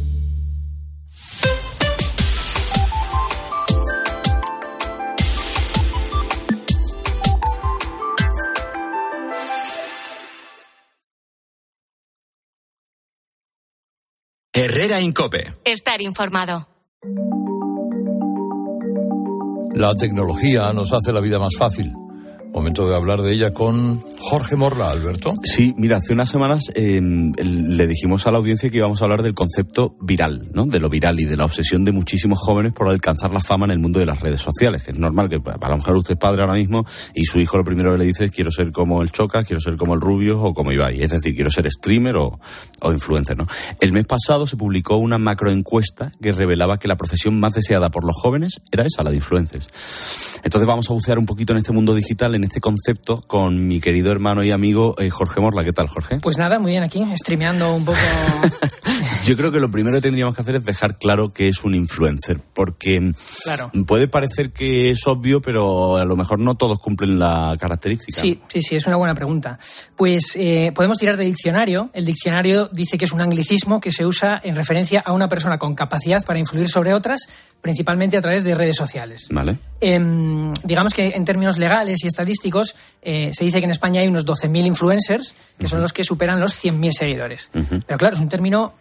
Herrera Incope. Estar informado. La tecnología nos hace la vida más fácil. Momento de hablar de ella con Jorge Morla, Alberto. Sí, mira, hace unas semanas eh, le dijimos a la audiencia que íbamos a hablar del concepto viral, ¿no? De lo viral y de la obsesión de muchísimos jóvenes por alcanzar la fama en el mundo de las redes sociales. Es normal que a lo mejor usted es padre ahora mismo y su hijo lo primero que le dice es quiero ser como el Choca, quiero ser como el Rubio o como Ibai. Es decir, quiero ser streamer o, influencer, ¿no? El mes pasado se publicó una macroencuesta que revelaba que la profesión más deseada por los jóvenes era esa, la de influencers. Entonces vamos a bucear un poquito en este mundo digital, este concepto, con mi querido hermano y amigo eh, Jorge Morla. ¿Qué tal, Jorge? Pues nada, muy bien aquí, streameando un poco. Yo creo que lo primero que tendríamos que hacer es dejar claro que es un influencer, porque Claro. puede parecer que es obvio, pero a lo mejor no todos cumplen la característica. Sí, sí, sí, es una buena pregunta. Pues eh, podemos tirar de diccionario. El diccionario dice que es un anglicismo que se usa en referencia a una persona con capacidad para influir sobre otras, principalmente a través de redes sociales. Vale. Em, digamos que en términos legales y estadísticos eh, se dice que en España hay unos 12.000 influencers, que son los que superan los 100.000 seguidores. Pero claro, es un término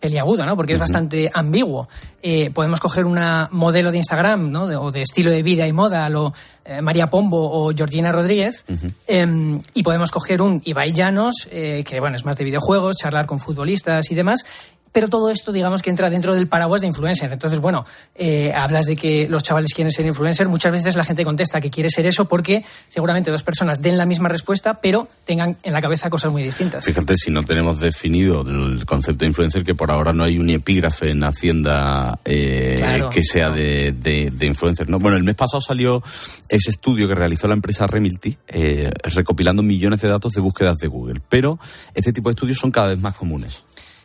peliagudo, ¿no? Porque es bastante ambiguo. Eh, podemos coger una modelo de Instagram, ¿no? De- o de estilo de vida y moda, lo eh, María Pombo o Georgina Rodríguez, em, y podemos coger un Ibai Llanos, que bueno, es más de videojuegos, charlar con futbolistas y demás. Pero todo esto, digamos que entra dentro del paraguas de influencer. Entonces, bueno, eh, hablas de que los chavales quieren ser influencer. Muchas veces la gente contesta que quiere ser eso porque seguramente dos personas den la misma respuesta, pero tengan en la cabeza cosas muy distintas. Fíjate, si no tenemos definido el concepto de influencer, que por ahora no hay un epígrafe en Hacienda eh, Claro. que sea de, de, de influencer. ¿no? Bueno, el mes pasado salió ese estudio que realizó la empresa Remilty, eh, recopilando millones de datos de búsquedas de Google. Pero este tipo de estudios son cada vez más comunes.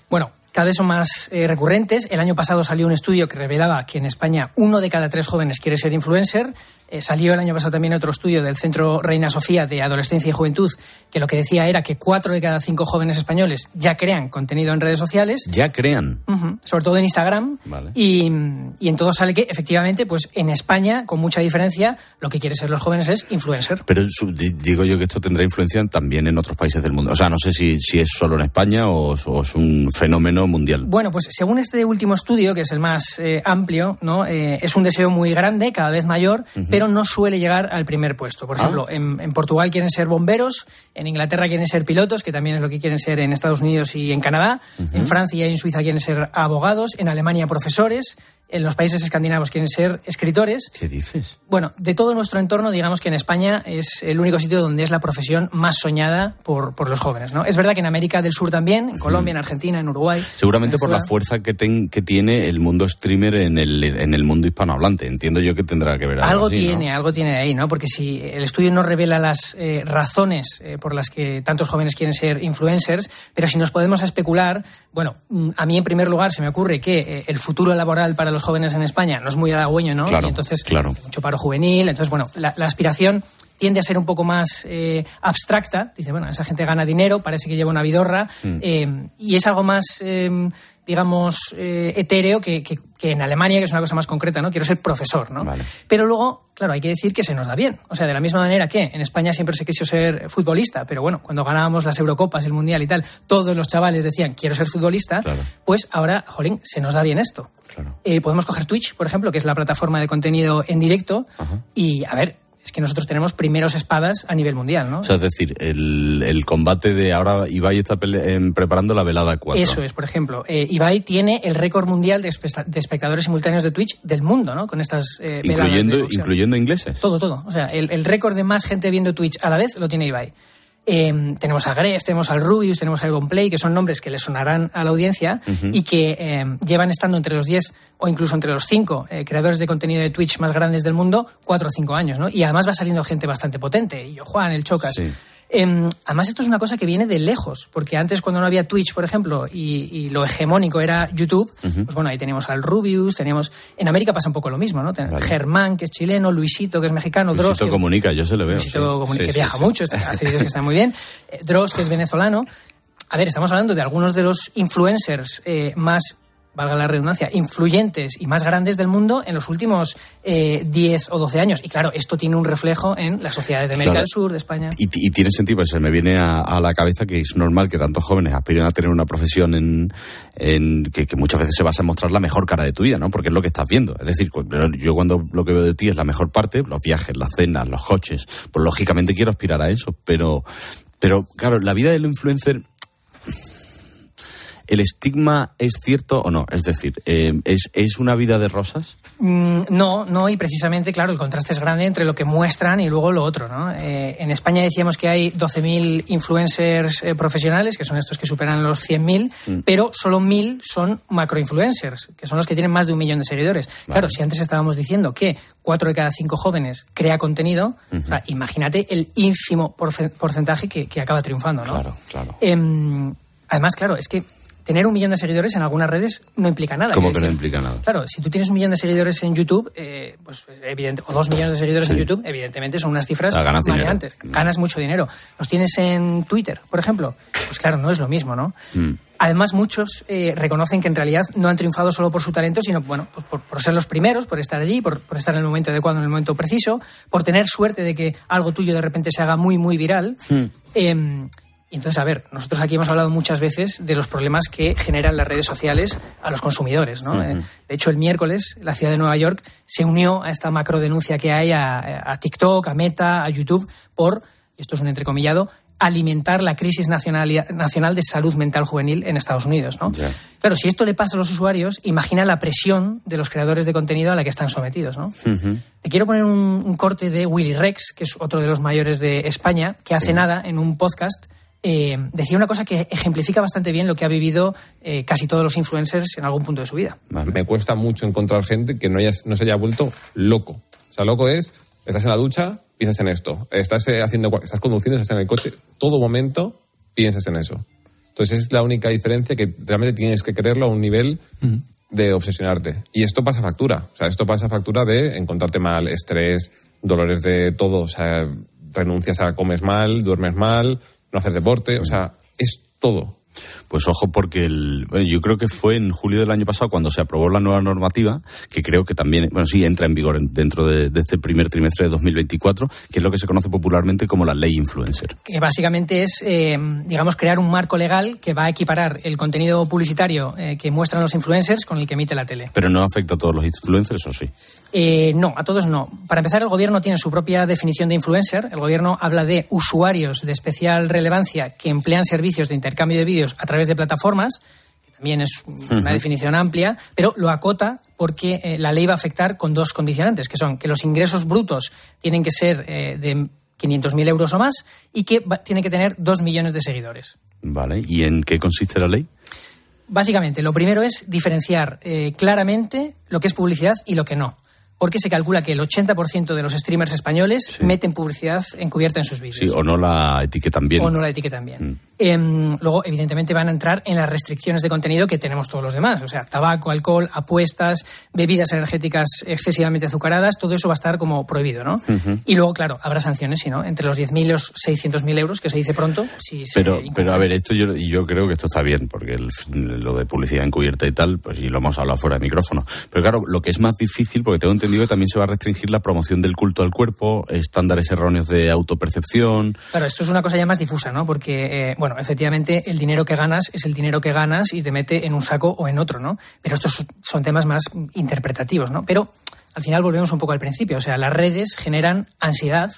Bueno, cada vez son más eh, recurrentes. El año pasado salió un estudio que revelaba que en España uno de cada tres jóvenes quiere ser influencer. Eh, salió el año pasado también otro estudio del Centro Reina Sofía de Adolescencia y Juventud que lo que decía era que cuatro de cada cinco jóvenes españoles ya crean contenido en redes sociales. Ya crean. Sobre todo en Instagram. Vale. Y, y en todo sale que, efectivamente, pues en España, con mucha diferencia, lo que quieren ser los jóvenes es influencer. Pero digo yo que esto tendrá influencia también en otros países del mundo. O sea, no sé si, si es solo en España o, o es un fenómeno mundial. Bueno, pues según este último estudio, que es el más eh, amplio, ¿no? Eh, es un deseo muy grande, cada vez mayor. Pero no suele llegar al primer puesto. Por Ah. ejemplo, en, en Portugal quieren ser bomberos, en Inglaterra quieren ser pilotos, que también es lo que quieren ser en Estados Unidos y en Canadá, en Francia y en Suiza quieren ser abogados, en Alemania profesores, en los países escandinavos quieren ser escritores. ¿Qué dices? Bueno, de todo nuestro entorno, digamos que en España es el único sitio donde es la profesión más soñada por, por los jóvenes. ¿no? Es verdad que en América del Sur también, en Colombia, en Argentina, en Uruguay. Seguramente por la fuerza que, ten- que tiene el mundo streamer en el, en el mundo hispanohablante. Entiendo yo que tendrá que ver algo, Algo así, ¿no? tiene, algo tiene de ahí, ¿no? Porque si el estudio no revela las eh, razones eh, por las que tantos jóvenes quieren ser influencers, pero si nos podemos especular, bueno, mm, a mí en primer lugar se me ocurre que eh, el futuro laboral para los jóvenes en España no es muy halagüeño, ¿no? Claro, y entonces claro. mucho paro juvenil, entonces bueno, la, la aspiración tiende a ser un poco más eh, abstracta. Dice, bueno, esa gente gana dinero, parece que lleva una vidorra, Mm. eh, y es algo más, eh, digamos, eh, etéreo que, que- que en Alemania, que es una cosa más concreta, ¿no? Quiero ser profesor, ¿no? Pero luego, claro, hay que decir que se nos da bien. O sea, de la misma manera que en España siempre se quiso ser futbolista, pero bueno, cuando ganábamos las Eurocopas, el Mundial y tal, todos los chavales decían, quiero ser futbolista, pues ahora, jolín, se nos da bien esto. Eh, podemos coger Twitch, por ejemplo, que es la plataforma de contenido en directo, y a ver, es que nosotros tenemos primeros espadas a nivel mundial, ¿no? O sea, es decir, el, el combate de ahora Ibai está pele- preparando la velada 4. Eso es, por ejemplo. Eh, Ibai tiene el récord mundial de, espe- de espectadores simultáneos de Twitch del mundo, ¿no? Con estas eh, veladas de Incluyendo, incluyendo ingleses. Todo, todo. O sea, el, el récord de más gente viendo Twitch a la vez lo tiene Ibai. Eh, tenemos a Gref, tenemos al Rubius, tenemos a Egon Play, que son nombres que le sonarán a la audiencia y que eh, llevan estando entre los 10 o incluso entre los 5 eh, creadores de contenido de Twitch más grandes del mundo 4 o 5 años, ¿no? Y además va saliendo gente bastante potente. Y yo, Juan, el Chocas. Sí. Em, además, esto es una cosa que viene de lejos, porque antes cuando no había Twitch, por ejemplo, y, y lo hegemónico era YouTube, pues bueno, ahí teníamos al Rubius, teníamos... En América pasa un poco lo mismo, ¿no? Vale. Germán, que es chileno, Luisito, que es mexicano, Dross, Luisito que es- comunica, yo se le veo. Luisito sí. Comuni- Sí, que sí, viaja mucho, este- hace vídeos que están muy bien. Eh, Dross, que es venezolano. A ver, estamos hablando de algunos de los influencers eh, más, valga la redundancia, influyentes y más grandes del mundo en los últimos eh, 10 o 12 años. Y claro, esto tiene un reflejo en las sociedades de América Claro. del Sur, de España. Y, y tiene sentido, pues se me viene a, a la cabeza que es normal que tantos jóvenes aspiren a tener una profesión en, en- que, que muchas veces se basa en mostrar la mejor cara de tu vida, ¿no? Porque es lo que estás viendo. Es decir, yo cuando lo que veo de ti es la mejor parte, los viajes, las cenas, los coches, pues lógicamente quiero aspirar a eso, pero, pero claro, la vida del influencer ¿El estigma es cierto o no? Es decir, eh, ¿es, ¿es una vida de rosas? Mm, No, no, y precisamente, claro, el contraste es grande entre lo que muestran y luego lo otro, ¿no? Eh, en España decíamos que hay 12.000 influencers eh, profesionales, que son estos que superan los 100.000, Mm. pero solo 1.000 son macroinfluencers, que son los que tienen más de un millón de seguidores. Claro, si antes estábamos diciendo que 4 de cada 5 jóvenes crea contenido, o sea, imagínate el ínfimo porce- porcentaje que, que acaba triunfando, ¿no? Claro, claro. Em, además, claro, es que tener un millón de seguidores en algunas redes no implica nada. Quiero que no implica nada. Claro, si tú tienes un millón de seguidores en YouTube, eh, pues evidente, o dos millones de seguidores en. YouTube, evidentemente son unas cifras Ah, ganas dinero. mareantes. Ganas mucho dinero. Los tienes en Twitter, por ejemplo. Pues claro, no es lo mismo, ¿no? Mm. Además, muchos eh, reconocen que en realidad no han triunfado solo por su talento, sino bueno, pues por, por ser los primeros, por estar allí, por, por estar en el momento adecuado, en el momento preciso, por tener suerte de que algo tuyo de repente se haga muy, muy viral. Em, y entonces, a ver, nosotros aquí hemos hablado muchas veces de los problemas que generan las redes sociales a los consumidores. ¿no? De hecho, el miércoles la ciudad de Nueva York se unió a esta macro denuncia que hay a, a TikTok, a Meta, a YouTube, por, y esto es un entrecomillado, alimentar la crisis nacional, nacional de salud mental juvenil en Estados Unidos. ¿no? Claro, si esto le pasa a los usuarios, imagina la presión de los creadores de contenido a la que están sometidos. ¿no? Te quiero poner un, un corte de Willy Rex, que es otro de los mayores de España, que hace nada en un podcast eh, decía una cosa que ejemplifica bastante bien lo que ha vivido eh, casi todos los influencers en algún punto de su vida. Me cuesta mucho encontrar gente que no, haya- no se haya vuelto loco. O sea, loco es, estás en la ducha, piensas en esto. Estás, eh, haciendo, estás conduciendo, estás en el coche, todo momento piensas en eso. Entonces es la única diferencia que realmente tienes que creerlo a un nivel de obsesionarte. Y esto pasa factura. O sea, esto pasa factura de encontrarte mal, estrés, dolores de todo. O sea, renuncias a comes mal, duermes mal, no haces deporte. O sea, es todo. Pues ojo, porque el, bueno, yo creo que fue en julio del año pasado cuando se aprobó la nueva normativa, que creo que también, bueno, sí, entra en vigor en- dentro de, de este primer trimestre de 2024, que es lo que se conoce popularmente como la ley influencer. Que básicamente es, eh, digamos, crear un marco legal que va a equiparar el contenido publicitario eh, que muestran los influencers con el que emite la tele. Pero no afecta a todos los influencers, ¿o sí? Eh, no, a todos no. Para empezar, el gobierno tiene su propia definición de influencer. El gobierno habla de usuarios de especial relevancia que emplean servicios de intercambio de vídeos a través de plataformas, que también es una definición amplia, pero lo acota porque eh, la ley va a afectar con dos condicionantes, que son que los ingresos brutos tienen que ser eh, de 500.000 euros o más y que va- tiene que tener 2 millones de seguidores. Vale, ¿y en qué consiste la ley? Básicamente, lo primero es diferenciar eh, claramente lo que es publicidad y lo que no. Porque se calcula que el 80% de los streamers españoles meten publicidad encubierta en sus vídeos. Sí, o no la etiquetan bien. O no la etiquetan bien. Mm. Em, luego, evidentemente, van a entrar en las restricciones de contenido que tenemos todos los demás. O sea, tabaco, alcohol, apuestas, bebidas energéticas excesivamente azucaradas, todo eso va a estar como prohibido, ¿no? Y luego, claro, habrá sanciones, ¿sí, no? Entre los 10.000 y los 600.000 euros, que se dice pronto, si se Pero, incumple. pero a ver, esto yo, yo creo que esto está bien, porque el- lo de publicidad encubierta y tal, pues y lo hemos hablado fuera de micrófono. Pero claro, lo que es más difícil, porque tengo entendido también se va a restringir la promoción del culto al cuerpo, estándares erróneos de autopercepción. Claro, esto es una cosa ya más difusa, ¿no? Porque, eh, bueno, efectivamente, el dinero que ganas es el dinero que ganas y te mete en un saco o en otro, ¿no? Pero estos son temas más interpretativos, ¿no? Pero al final volvemos un poco al principio. O sea, las redes generan ansiedad.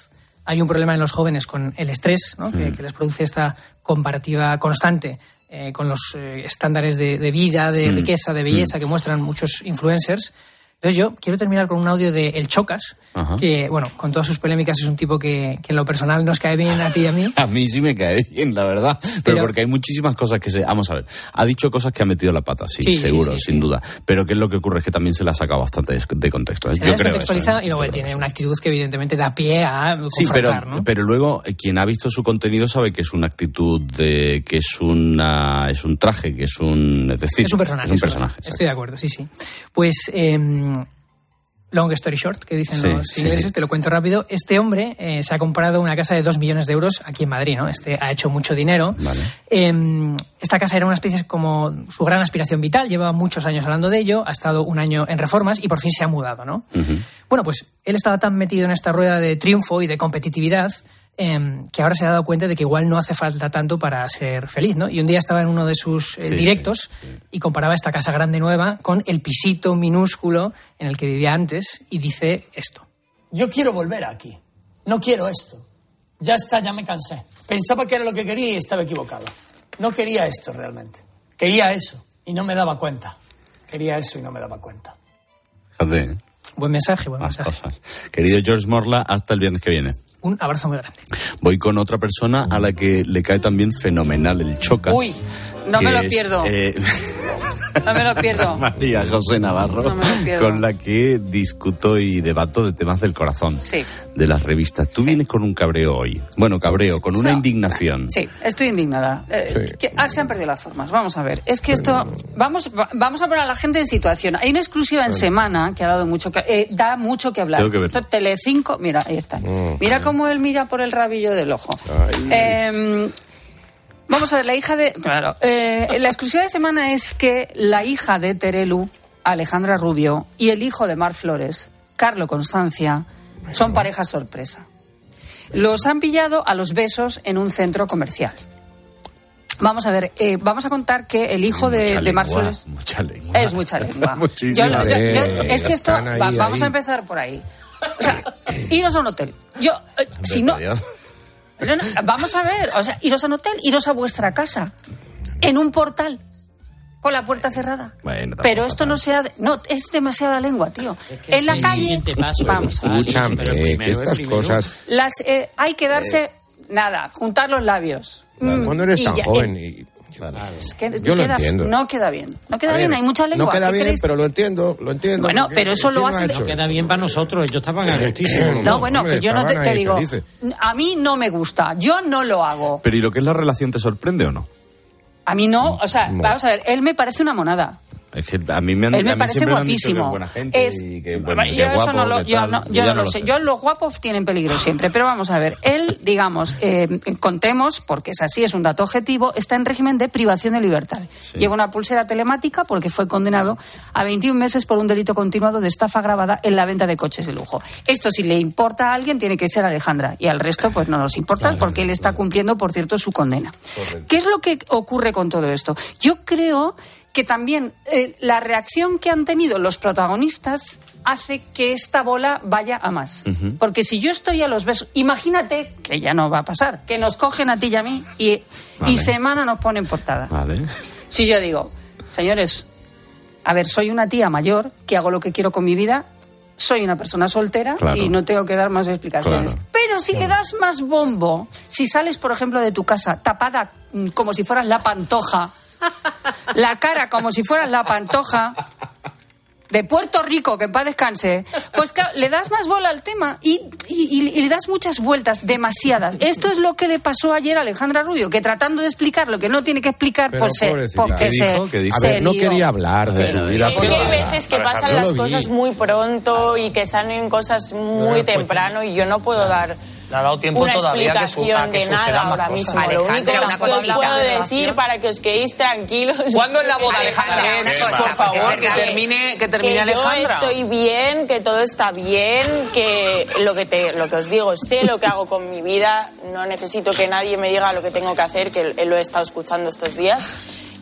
Hay un problema en los jóvenes con el estrés, ¿no? Que, que les produce esta comparativa constante eh, con los eh, estándares de, de vida, de Mm. riqueza, de belleza que muestran muchos influencers. Entonces yo quiero terminar con un audio de El Chocas, Ajá. que, bueno, con todas sus polémicas es un tipo que, que en lo personal nos cae bien a ti y a mí. A mí sí me cae bien, la verdad. Pero, Pero- porque hay muchísimas cosas que se. Vamos a ver. Ha dicho cosas que ha metido la pata, sí, seguro, sí, sin duda. Pero ¿qué es lo que ocurre? Es que también se la ha sacado bastante de, de contexto. ¿eh? Se Yo la creo eso. ¿eh? y luego tiene una actitud que evidentemente da pie a Sí, pero, pero luego eh, quien ha visto su contenido sabe que es una actitud de que es una es un traje, que es un es decir, es un personaje. es un es un personaje. Estoy de acuerdo, sí, sí. Pues, eh, long story short, que dicen Sí, los sí. ingleses, te lo cuento rápido. Este hombre eh, se ha comprado una casa de 2 millones de euros aquí en Madrid, ¿no? Este ha hecho mucho dinero. Eh, esta casa era una especie como su gran aspiración vital, lleva muchos años hablando de ello, ha estado un año en reformas y por fin se ha mudado, ¿no? Bueno, pues él estaba tan metido en esta rueda de triunfo y de competitividad eh, que ahora se ha dado cuenta de que igual no hace falta tanto para ser feliz, ¿no? Y un día estaba en uno de sus eh, Sí, directos y comparaba esta casa grande nueva con el pisito minúsculo en el que vivía antes y dice esto. Yo quiero volver aquí. No quiero esto. Ya está, ya me cansé. Pensaba que era lo que quería y estaba equivocado. No quería esto realmente. Quería eso y no me daba cuenta. Quería eso y no me daba cuenta. Fíjate, ¿eh? Buen mensaje, buen Más mensaje. cosas. Querido George Morla, hasta el viernes que viene. Un abrazo muy grande. Voy con otra persona a la que le cae también fenomenal el chocas. Uy, no me lo es, pierdo. eh, No me lo pierdo. María José Navarro, No me lo pierdo. con la que discuto y debato de temas del corazón, Sí, de las revistas. Tú vienes con un cabreo hoy. Bueno, cabreo, con una indignación. sí, estoy indignada. Eh, que- ah, se han perdido las formas. Vamos a ver. Es que esto. Vamos, va- vamos a poner a la gente en situación. Hay una exclusiva en semana que ha dado mucho que. eh, da mucho que hablar. Tengo que ver. Esto, Telecinco, mira, ahí está. Mm. Mira cómo él mira por el rabillo del ojo. Eh, vamos a ver, la hija de. Claro. eh, la exclusiva de semana es que la hija de Terelu, Alejandra Rubio, y el hijo de Mar Flores, Carlo Constancia, son pareja sorpresa. Los han pillado a los besos en un centro comercial. Vamos a ver, eh, vamos a contar que el hijo de, Mar Flores Mucha lengua. es mucha lengua. Muchísima. Yo lo- yo- yo- es que esto, están ahí, va- vamos a empezar por ahí. O sea, iros a un hotel. Yo, eh, si no, no, no, vamos a ver, o sea, iros a un hotel, iros a vuestra casa, en un portal, con la puerta cerrada. Bueno, Pero esto no sea, no, es demasiada lengua, tío. en la calle, vamos, Escúchame, que estas cosas. las, eh, hay que darse, nada, juntar los labios. Mm, Cuando eres y tan ya, joven. eh, y- es que Yo lo entiendo. No queda bien, no queda bien, hay mucha lengua. No queda ¿qué bien, pero lo entiendo, lo entiendo. Bueno, pero eso ¿quién lo ha hace-? No Queda bien para nosotros, ellos estaban a gustísimo. No, bueno, hombre, que yo no te, digo, felices. a mí no me gusta, yo no lo hago. Pero ¿y lo que es la relación te sorprende o no? A mí no, o sea, No. vamos a ver, él me parece una monada. Es que a mí me han, Él me a mí parece guapísimo. yo eso no lo, yo no, Yo no lo sé. Yo los guapos tienen peligro siempre, pero vamos a ver. Él, digamos, eh, contemos, porque es así, es un dato objetivo, está en régimen de privación de libertad. Lleva una pulsera telemática porque fue condenado a 21 meses por un delito continuado de estafa grabada en la venta de coches de lujo. Esto si le importa a alguien tiene que ser Alejandra y al resto pues no nos importa porque él está cumpliendo, por cierto, su condena. ¿Qué es lo que ocurre con todo esto? Yo creo que también eh, la reacción que han tenido los protagonistas hace que esta bola vaya a más. Porque si yo estoy a los besos, imagínate, que ya no va a pasar, que nos cogen a ti y a mí y, Vale. y semana nos ponen portada. Vale. Si yo digo, señores, a ver, soy una tía mayor que hago lo que quiero con mi vida, soy una persona soltera Claro. y no tengo que dar más explicaciones. Claro. Pero si le das más bombo, si sales, por ejemplo, de tu casa tapada mm, como si fueras la pantoja, la cara como si fueras la pantoja de Puerto Rico, que en paz descanse, pues claro, le das más bola al tema y, y- y- y le das muchas vueltas, demasiadas. Esto es lo que le pasó ayer a Alejandra Rubio, que tratando de explicar lo que no tiene que explicar, Pero, pues se, pobrecita. porque ¿Qué se, dijo? ¿Qué dijo? A se ver, no quería hablar de su vida. Es que hay veces que pasan las cosas muy pronto y que salen cosas muy temprano y yo no puedo dar Le ha dado tiempo una todavía que su- explicación a que de nada más ahora cosas. mismo. Lo único Alejandra, que os puedo Relación. decir para que os quedéis tranquilos. ¿Cuándo es la boda, Alejandra? Cosa, por favor, que termine- que termine que Alejandra. Yo estoy bien, que todo está bien, que lo que, te, lo que os digo, sé lo que hago con mi vida, no necesito que nadie me diga lo que tengo que hacer, que lo he estado escuchando estos días,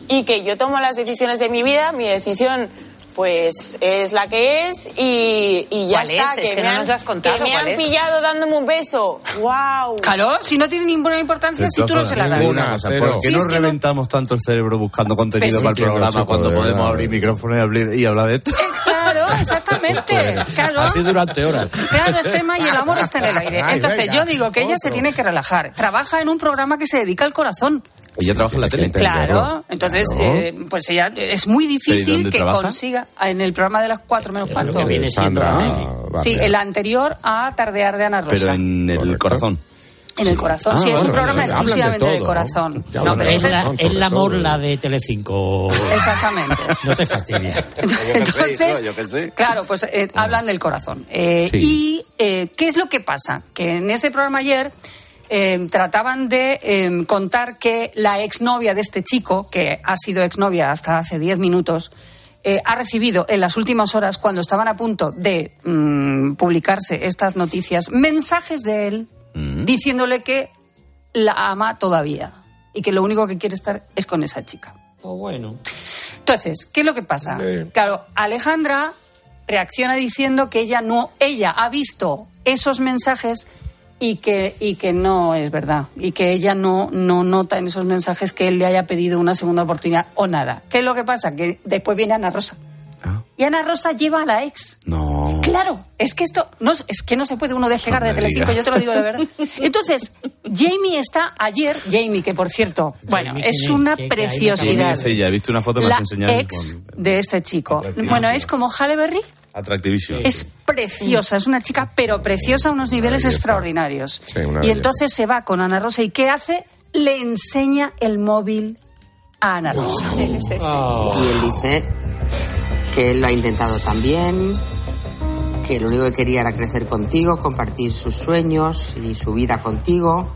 y que yo tomo las decisiones de mi vida, mi decisión pues es la que es y, y ya ¿Cuál está, es? que, Es que me no han, nos lo has contado, que me ¿cuál han es? pillado dándome un beso. ¡Wow! Claro, si no tiene ninguna importancia, si tú no se la das. Una cosa, ¿Por qué nos no- reventamos tanto el cerebro buscando contenido para el sí programa chico, cuando de podemos verdad. abrir micrófono y hablar, y hablar de esto? Claro, exactamente. Claro. Así durante horas. Claro, es tema y el amor está en el aire. Ay, Entonces venga, yo digo que ella se tiene que relajar. Trabaja en un programa que se dedica al corazón. Ella trabaja en la tele. Claro, entonces eh, pues ella es muy ¿Pero y difícil que trabaja? consiga en el programa de las cuatro menos cuarto. que viene Sandra Sí, el anterior a Tardear de Ana Rosa. Pero en el corazón. En el corazón, Ah, sí, es un programa exclusivamente de, todo, corazón. No, pero Es la, corazón, es la morla de Telecinco. Exactamente. No te fastidies. Entonces, claro, pues eh, hablan del corazón. Eh, Y eh, ¿qué es lo que pasa? Que en ese programa ayer eh, trataban de eh, contar que la exnovia de este chico, que ha sido exnovia hasta hace 10 minutos, eh, ha recibido en las últimas horas, cuando estaban a punto de mm, publicarse estas noticias, mensajes de él diciéndole que la ama todavía y que lo único que quiere estar es con esa chica. Pues bueno. Entonces, ¿qué es lo que pasa? Claro, Alejandra reacciona diciendo que ella no, ella ha visto esos mensajes y que, y que no es verdad. Y que ella no, no nota en esos mensajes que él le haya pedido una segunda oportunidad o nada. ¿Qué es lo que pasa? Que después viene Ana Rosa. Y Ana Rosa lleva a la ex. No. Claro, es que esto no, es que no se puede uno despegar No de Telecinco, digas. yo te lo digo de verdad. Entonces, Jamie está ayer, Jamie, que por cierto, bueno, es una ¿Quién preciosidad. es ella? He visto una foto, me La has enseñado. ex de este chico. Bueno, es como Halle Berry, Atractivísimo. es preciosa, es una chica, pero preciosa a unos niveles extraordinarios. Sí, una y entonces se va con Ana Rosa y ¿qué hace? Le enseña el móvil a Ana Rosa. Él es este. Y él dice que él lo ha intentado también, que lo único que quería era crecer contigo, compartir sus sueños y su vida contigo,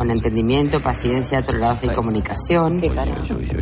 con entendimiento, paciencia, tolerancia y comunicación.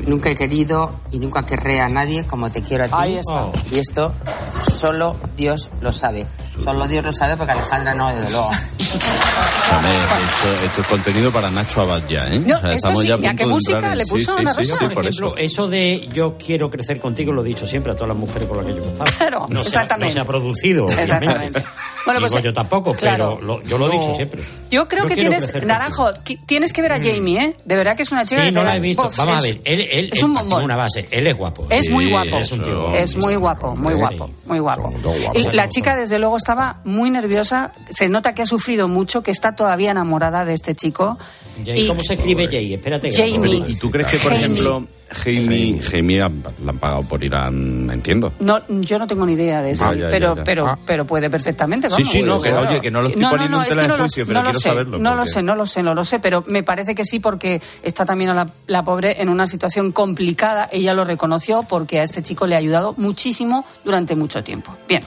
Nunca he querido y nunca querré a nadie como te quiero a ti. Ahí está. Y esto solo Dios lo sabe. Solo Dios lo sabe porque Alejandra no, desde luego. Esto, esto es contenido para Nacho Abad ya, ¿eh? No, esto sí, a ¿y a qué punto de música en- le puso sí, Ana sí, Rosa? por por ejemplo, eso. eso. de yo quiero crecer contigo lo he dicho siempre a todas las mujeres con las que yo he estado. Claro, no Se ha, exactamente. no se ha producido, obviamente. Exactamente. Bueno, pues, Digo yo tampoco, claro. pero lo- yo lo he dicho siempre. Yo creo Yo que tienes, Naranjo, tienes que ver a Jamie, ¿eh? De verdad que es una chica Sí, no la he visto. Bof, Vamos a ver, él, él, es él un bombón. una base. Él es guapo. Es Sí, muy guapo. Es un tío. Es muy guapo, muy guapo, muy guapo. Y la chica, desde luego, estaba muy nerviosa. Se nota que ha sufrido mucho, que está todavía enamorada de este chico. Jay, ¿Cómo se escribe Jay? Espérate. que Jamie. ¿Y tú crees que, por Jamie. ejemplo, Jamie, Jamie la han pagado por ir a... Entiendo. No, yo no tengo ni idea de eso, Ah, ya, pero, ya. pero, Ah. pero puede perfectamente. Sí, Vamos. sí, no, que, oye, que no lo estoy No, poniendo no, en es tela de juicio, pero quiero sé, saberlo. No lo sé, no lo sé, no lo sé, pero me parece que sí porque está también a la, la pobre en una situación complicada. Ella lo reconoció porque a este chico le ha ayudado muchísimo durante mucho tiempo. Bien,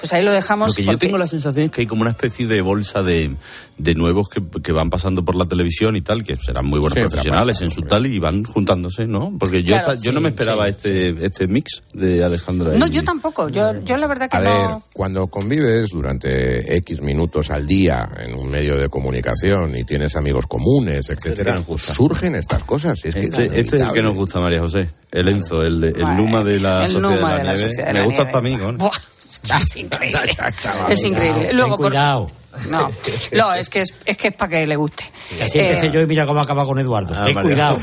pues ahí lo dejamos. Lo que yo tengo la sensación es que hay como una especie de bolsa de, de nuevos que, que van pasando por la televisión y tal, que serán muy buenos Sí, profesionales en su tal y van juntándose, ¿no? Porque yo, Claro, yo no sí, me esperaba este, este mix de Alejandra. No, y- yo tampoco. Yo, yo la verdad que A ver, no. cuando convives durante X minutos al día en un medio de comunicación y tienes amigos comunes, etcétera, surgen estas cosas. Es que Este, es este es el que nos gusta, María José. El Enzo, el, de- el Luma de la el Sociedad Numa de de la, la Nieve. Me la gusta hasta a mí, ¿no? Es increíble. es increíble. Ten Luego, por- cuidado. No, no, es que es, es que es para que le guste. Que así Eh, empecé yo y mira cómo acaba con Eduardo. Ah, Ten María cuidado.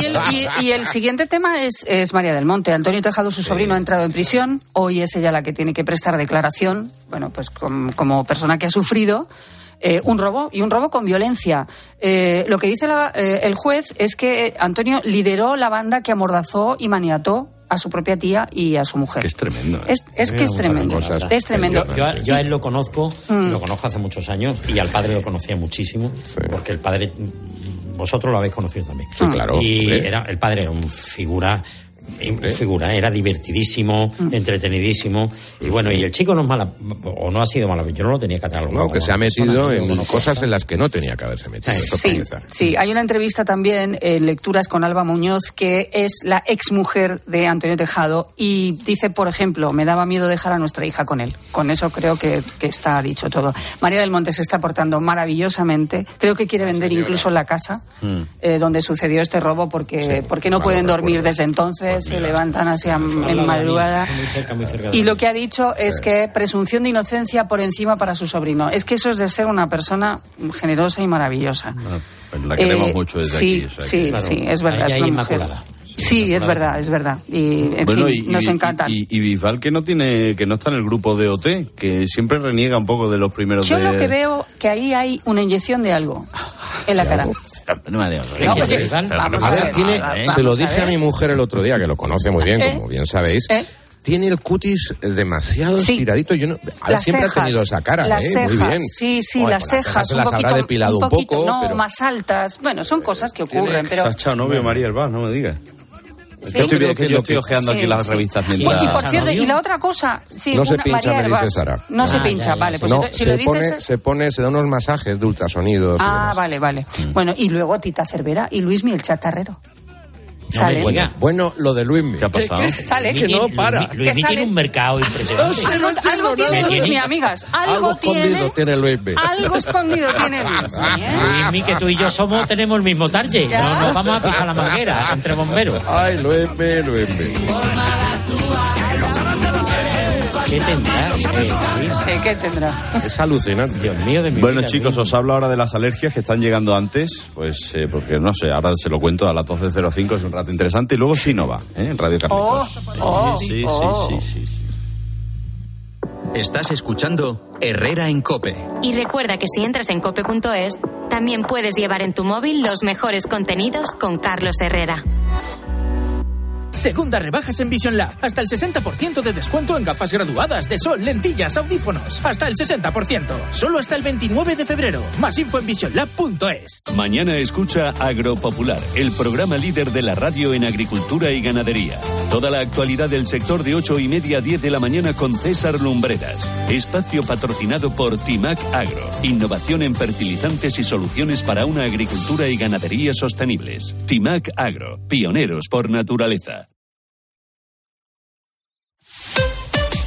Y el, y- y el siguiente tema es, es María del Monte. Antonio Tejado, su sobrino, ha entrado en prisión. Hoy es ella la que tiene que prestar declaración, bueno, pues com- como persona que ha sufrido eh, un robo y un robo con violencia. Eh, lo que dice la- eh, el juez es que Antonio lideró la banda que amordazó y maniató a su propia tía y a su mujer. Que es tremendo. ¿eh? Es, es que es tremendo. Es tremendo. Yo, a- yo a él lo conozco, Mm. lo conozco hace muchos años y al padre lo conocía muchísimo, porque el padre, vosotros lo habéis conocido también. Sí, claro, Y era, el padre era un figura, figura, era divertidísimo, entretenidísimo y bueno, y el chico no es mala, o no ha sido mala, yo no lo tenía catalogado. No, que se ha metido en cosas en las que no tenía que haberse metido. Para Sí, sí, hay una entrevista también en Lecturas con Alba Muñoz, que es la exmujer de Antonio Tejado, y dice, por ejemplo, me daba miedo dejar a nuestra hija con él. Con eso creo que, que está dicho todo. María del Monte se está portando maravillosamente. Creo que quiere vender incluso la casa Mm. eh, donde sucedió este robo porque, porque no pueden dormir desde entonces, se levantan así a- en madrugada. Muy cerca, muy cerca Y mí. lo que ha dicho es que presunción de inocencia por encima para su sobrino. Es que eso es de ser una persona generosa y maravillosa. Pues la queremos Eh, mucho desde sí, aquí. o sea sí, que- sí, es verdad. Ella es es una mujer. inmaculada. Sí, es verdad, es verdad. Y, en Bueno, fin, y, nos encanta. Y, y Bisbal que no tiene, que no está en el grupo de OT, que siempre reniega un poco de los primeros Yo de. lo que veo que ahí hay una inyección de algo en la cara. No No, A ver, tiene, se lo dije a mi mujer el otro día, que lo conoce muy bien, ¿Eh? como bien sabéis. ¿Eh? Tiene el cutis demasiado Sí. estiradito. Yo no, a ver, Las siempre cejas, ha tenido esa cara, las ¿eh? cejas, Muy bien. Sí, sí, Bueno, las pues cejas. se un las poquito, habrá depilado un, poquito, poco, no, pero más altas. Bueno, son cosas que ocurren, Se pero... ha echado novio María El Vaz, no me digas. Sí. Yo estoy, Creo que yo lo estoy que- ojeando aquí Sí, las sí. revistas Y, mientras. y por cierto, y la otra cosa, sí, no se pincha, María me dice Sara. No se Ah, pincha, ya, ya, vale. Pues no, si lo se, dices... pone, se pone, se da unos masajes de ultrasonidos. Ah, vale, vale. Bueno, y luego Tita Cervera y Luis el chatarrero. Sale. Bueno, bueno, lo de Luismi. ¿Qué ha pasado? Sale. Que no para. Luismi sale. tiene un mercado impresionante. Algo, algo tiene Luismi, amigas. Algo, Algo tiene. escondido tiene Luismi. Algo escondido tiene Luismi, ¿eh? Luismi, que tú y yo somos, tenemos el mismo target. Ya. No nos vamos a pisar la manguera entre bomberos. Ay, Luismi, Luismi. ¿Qué tendrá? ¿Qué tendrá? Es alucinante. Dios mío de mi Bueno, vida, chicos, os hablo ahora de las alergias que están llegando antes, pues eh, porque no sé, ahora se lo cuento a las 12.05, es un rato interesante, y luego Sinova, ¿eh? en Radio Oh, Carlitos. oh, sí, sí, oh. sí, sí, sí. Estás escuchando Herrera en Cope. Y recuerda que si entras en cope.es, también puedes llevar en tu móvil los mejores contenidos con Carlos Herrera. Segunda rebajas en Vision Lab. Hasta el 60% de descuento en gafas graduadas de sol, lentillas, audífonos. Hasta el 60%. Solo hasta el 29 de febrero. Más info en visionlab.es. Mañana escucha Agropopular, el programa líder de la radio en agricultura y ganadería. Toda la actualidad del sector de 8 y media a 10 de la mañana con César Lumbreras. Espacio patrocinado por Timac Agro. Innovación en fertilizantes y soluciones para una agricultura y ganadería sostenibles. Timac Agro. Pioneros por naturaleza.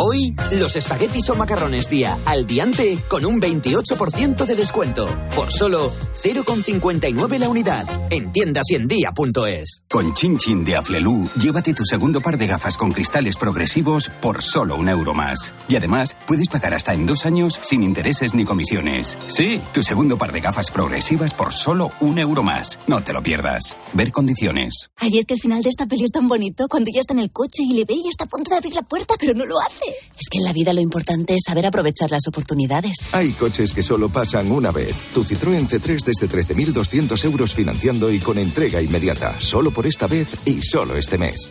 Hoy, los espaguetis o macarrones día al diante con un 28% de descuento. Por solo 0,59 la unidad. En tiendas y en día.es. Con Chin Chin de Aflelu, llévate tu segundo par de gafas con cristales progresivos por solo un euro más. Y además, puedes pagar hasta en dos años sin intereses ni comisiones. Sí, tu segundo par de gafas progresivas por solo un euro más. No te lo pierdas. Ver condiciones. Ay, es que el final de esta peli es tan bonito cuando ella está en el coche y le ve y está a punto de abrir la puerta, pero no lo hace. Es que en la vida lo importante es saber aprovechar las oportunidades. Hay coches que solo pasan una vez. Tu Citroën C3 desde 13.200 euros financiando y con entrega inmediata. Solo por esta vez y solo este mes.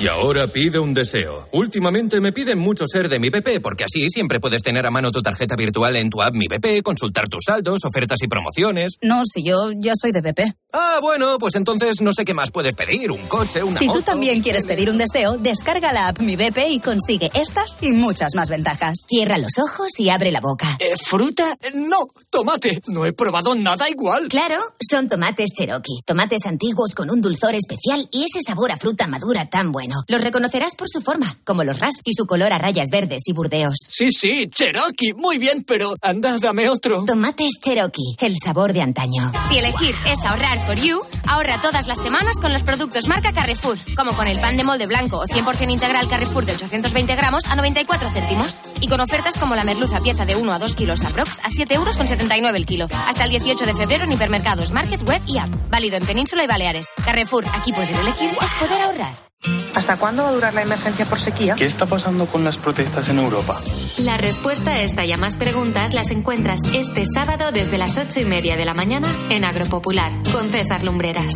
Y ahora pide un deseo. Últimamente me piden mucho ser de mi BP, porque así siempre puedes tener a mano tu tarjeta virtual en tu app Mi BP, consultar tus saldos, ofertas y promociones. No, si yo ya soy de BP. Ah, bueno, pues entonces no sé qué más puedes pedir. Un coche, una Si moto. tú también quieres pedir un deseo, descarga la app Mi BP y consigue estas y muchas más ventajas. Cierra los ojos y abre la boca. Eh, ¿Fruta? No, tomate. No he probado nada igual. Claro, son tomates Cherokee. Tomates antiguos con un dulzor especial y ese sabor a fruta madura tan bueno. Los reconocerás por su forma, como los raz y su color a rayas verdes y burdeos. Sí, sí, Cherokee. Muy bien, pero anda, dame otro. Tomates Cherokee, el sabor de antaño. Si elegir es ahorrar for you, ahorra todas las semanas con los productos marca Carrefour, como con el pan de molde blanco o 100% integral Carrefour de 820 gramos a 94 céntimos. Y con ofertas como la merluza pieza de 1 a 2 kilos aprox a 7 euros con 79 el kilo. Hasta el 18 de febrero en hipermercados, market, web y app. Válido en Península y Baleares. Carrefour, aquí poder elegir es poder ahorrar. ¿Hasta cuándo va a durar la emergencia por sequía? ¿Qué está pasando con las protestas en Europa? La respuesta a esta y a más preguntas las encuentras este sábado desde las ocho y media de la mañana en Agropopular con César Lumbreras.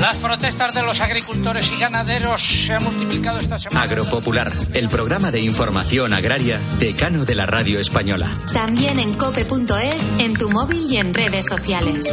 Las protestas de los agricultores y ganaderos se han multiplicado esta semana. Agropopular, el programa de información agraria decano de la radio española. También en cope.es, en tu móvil y en redes sociales.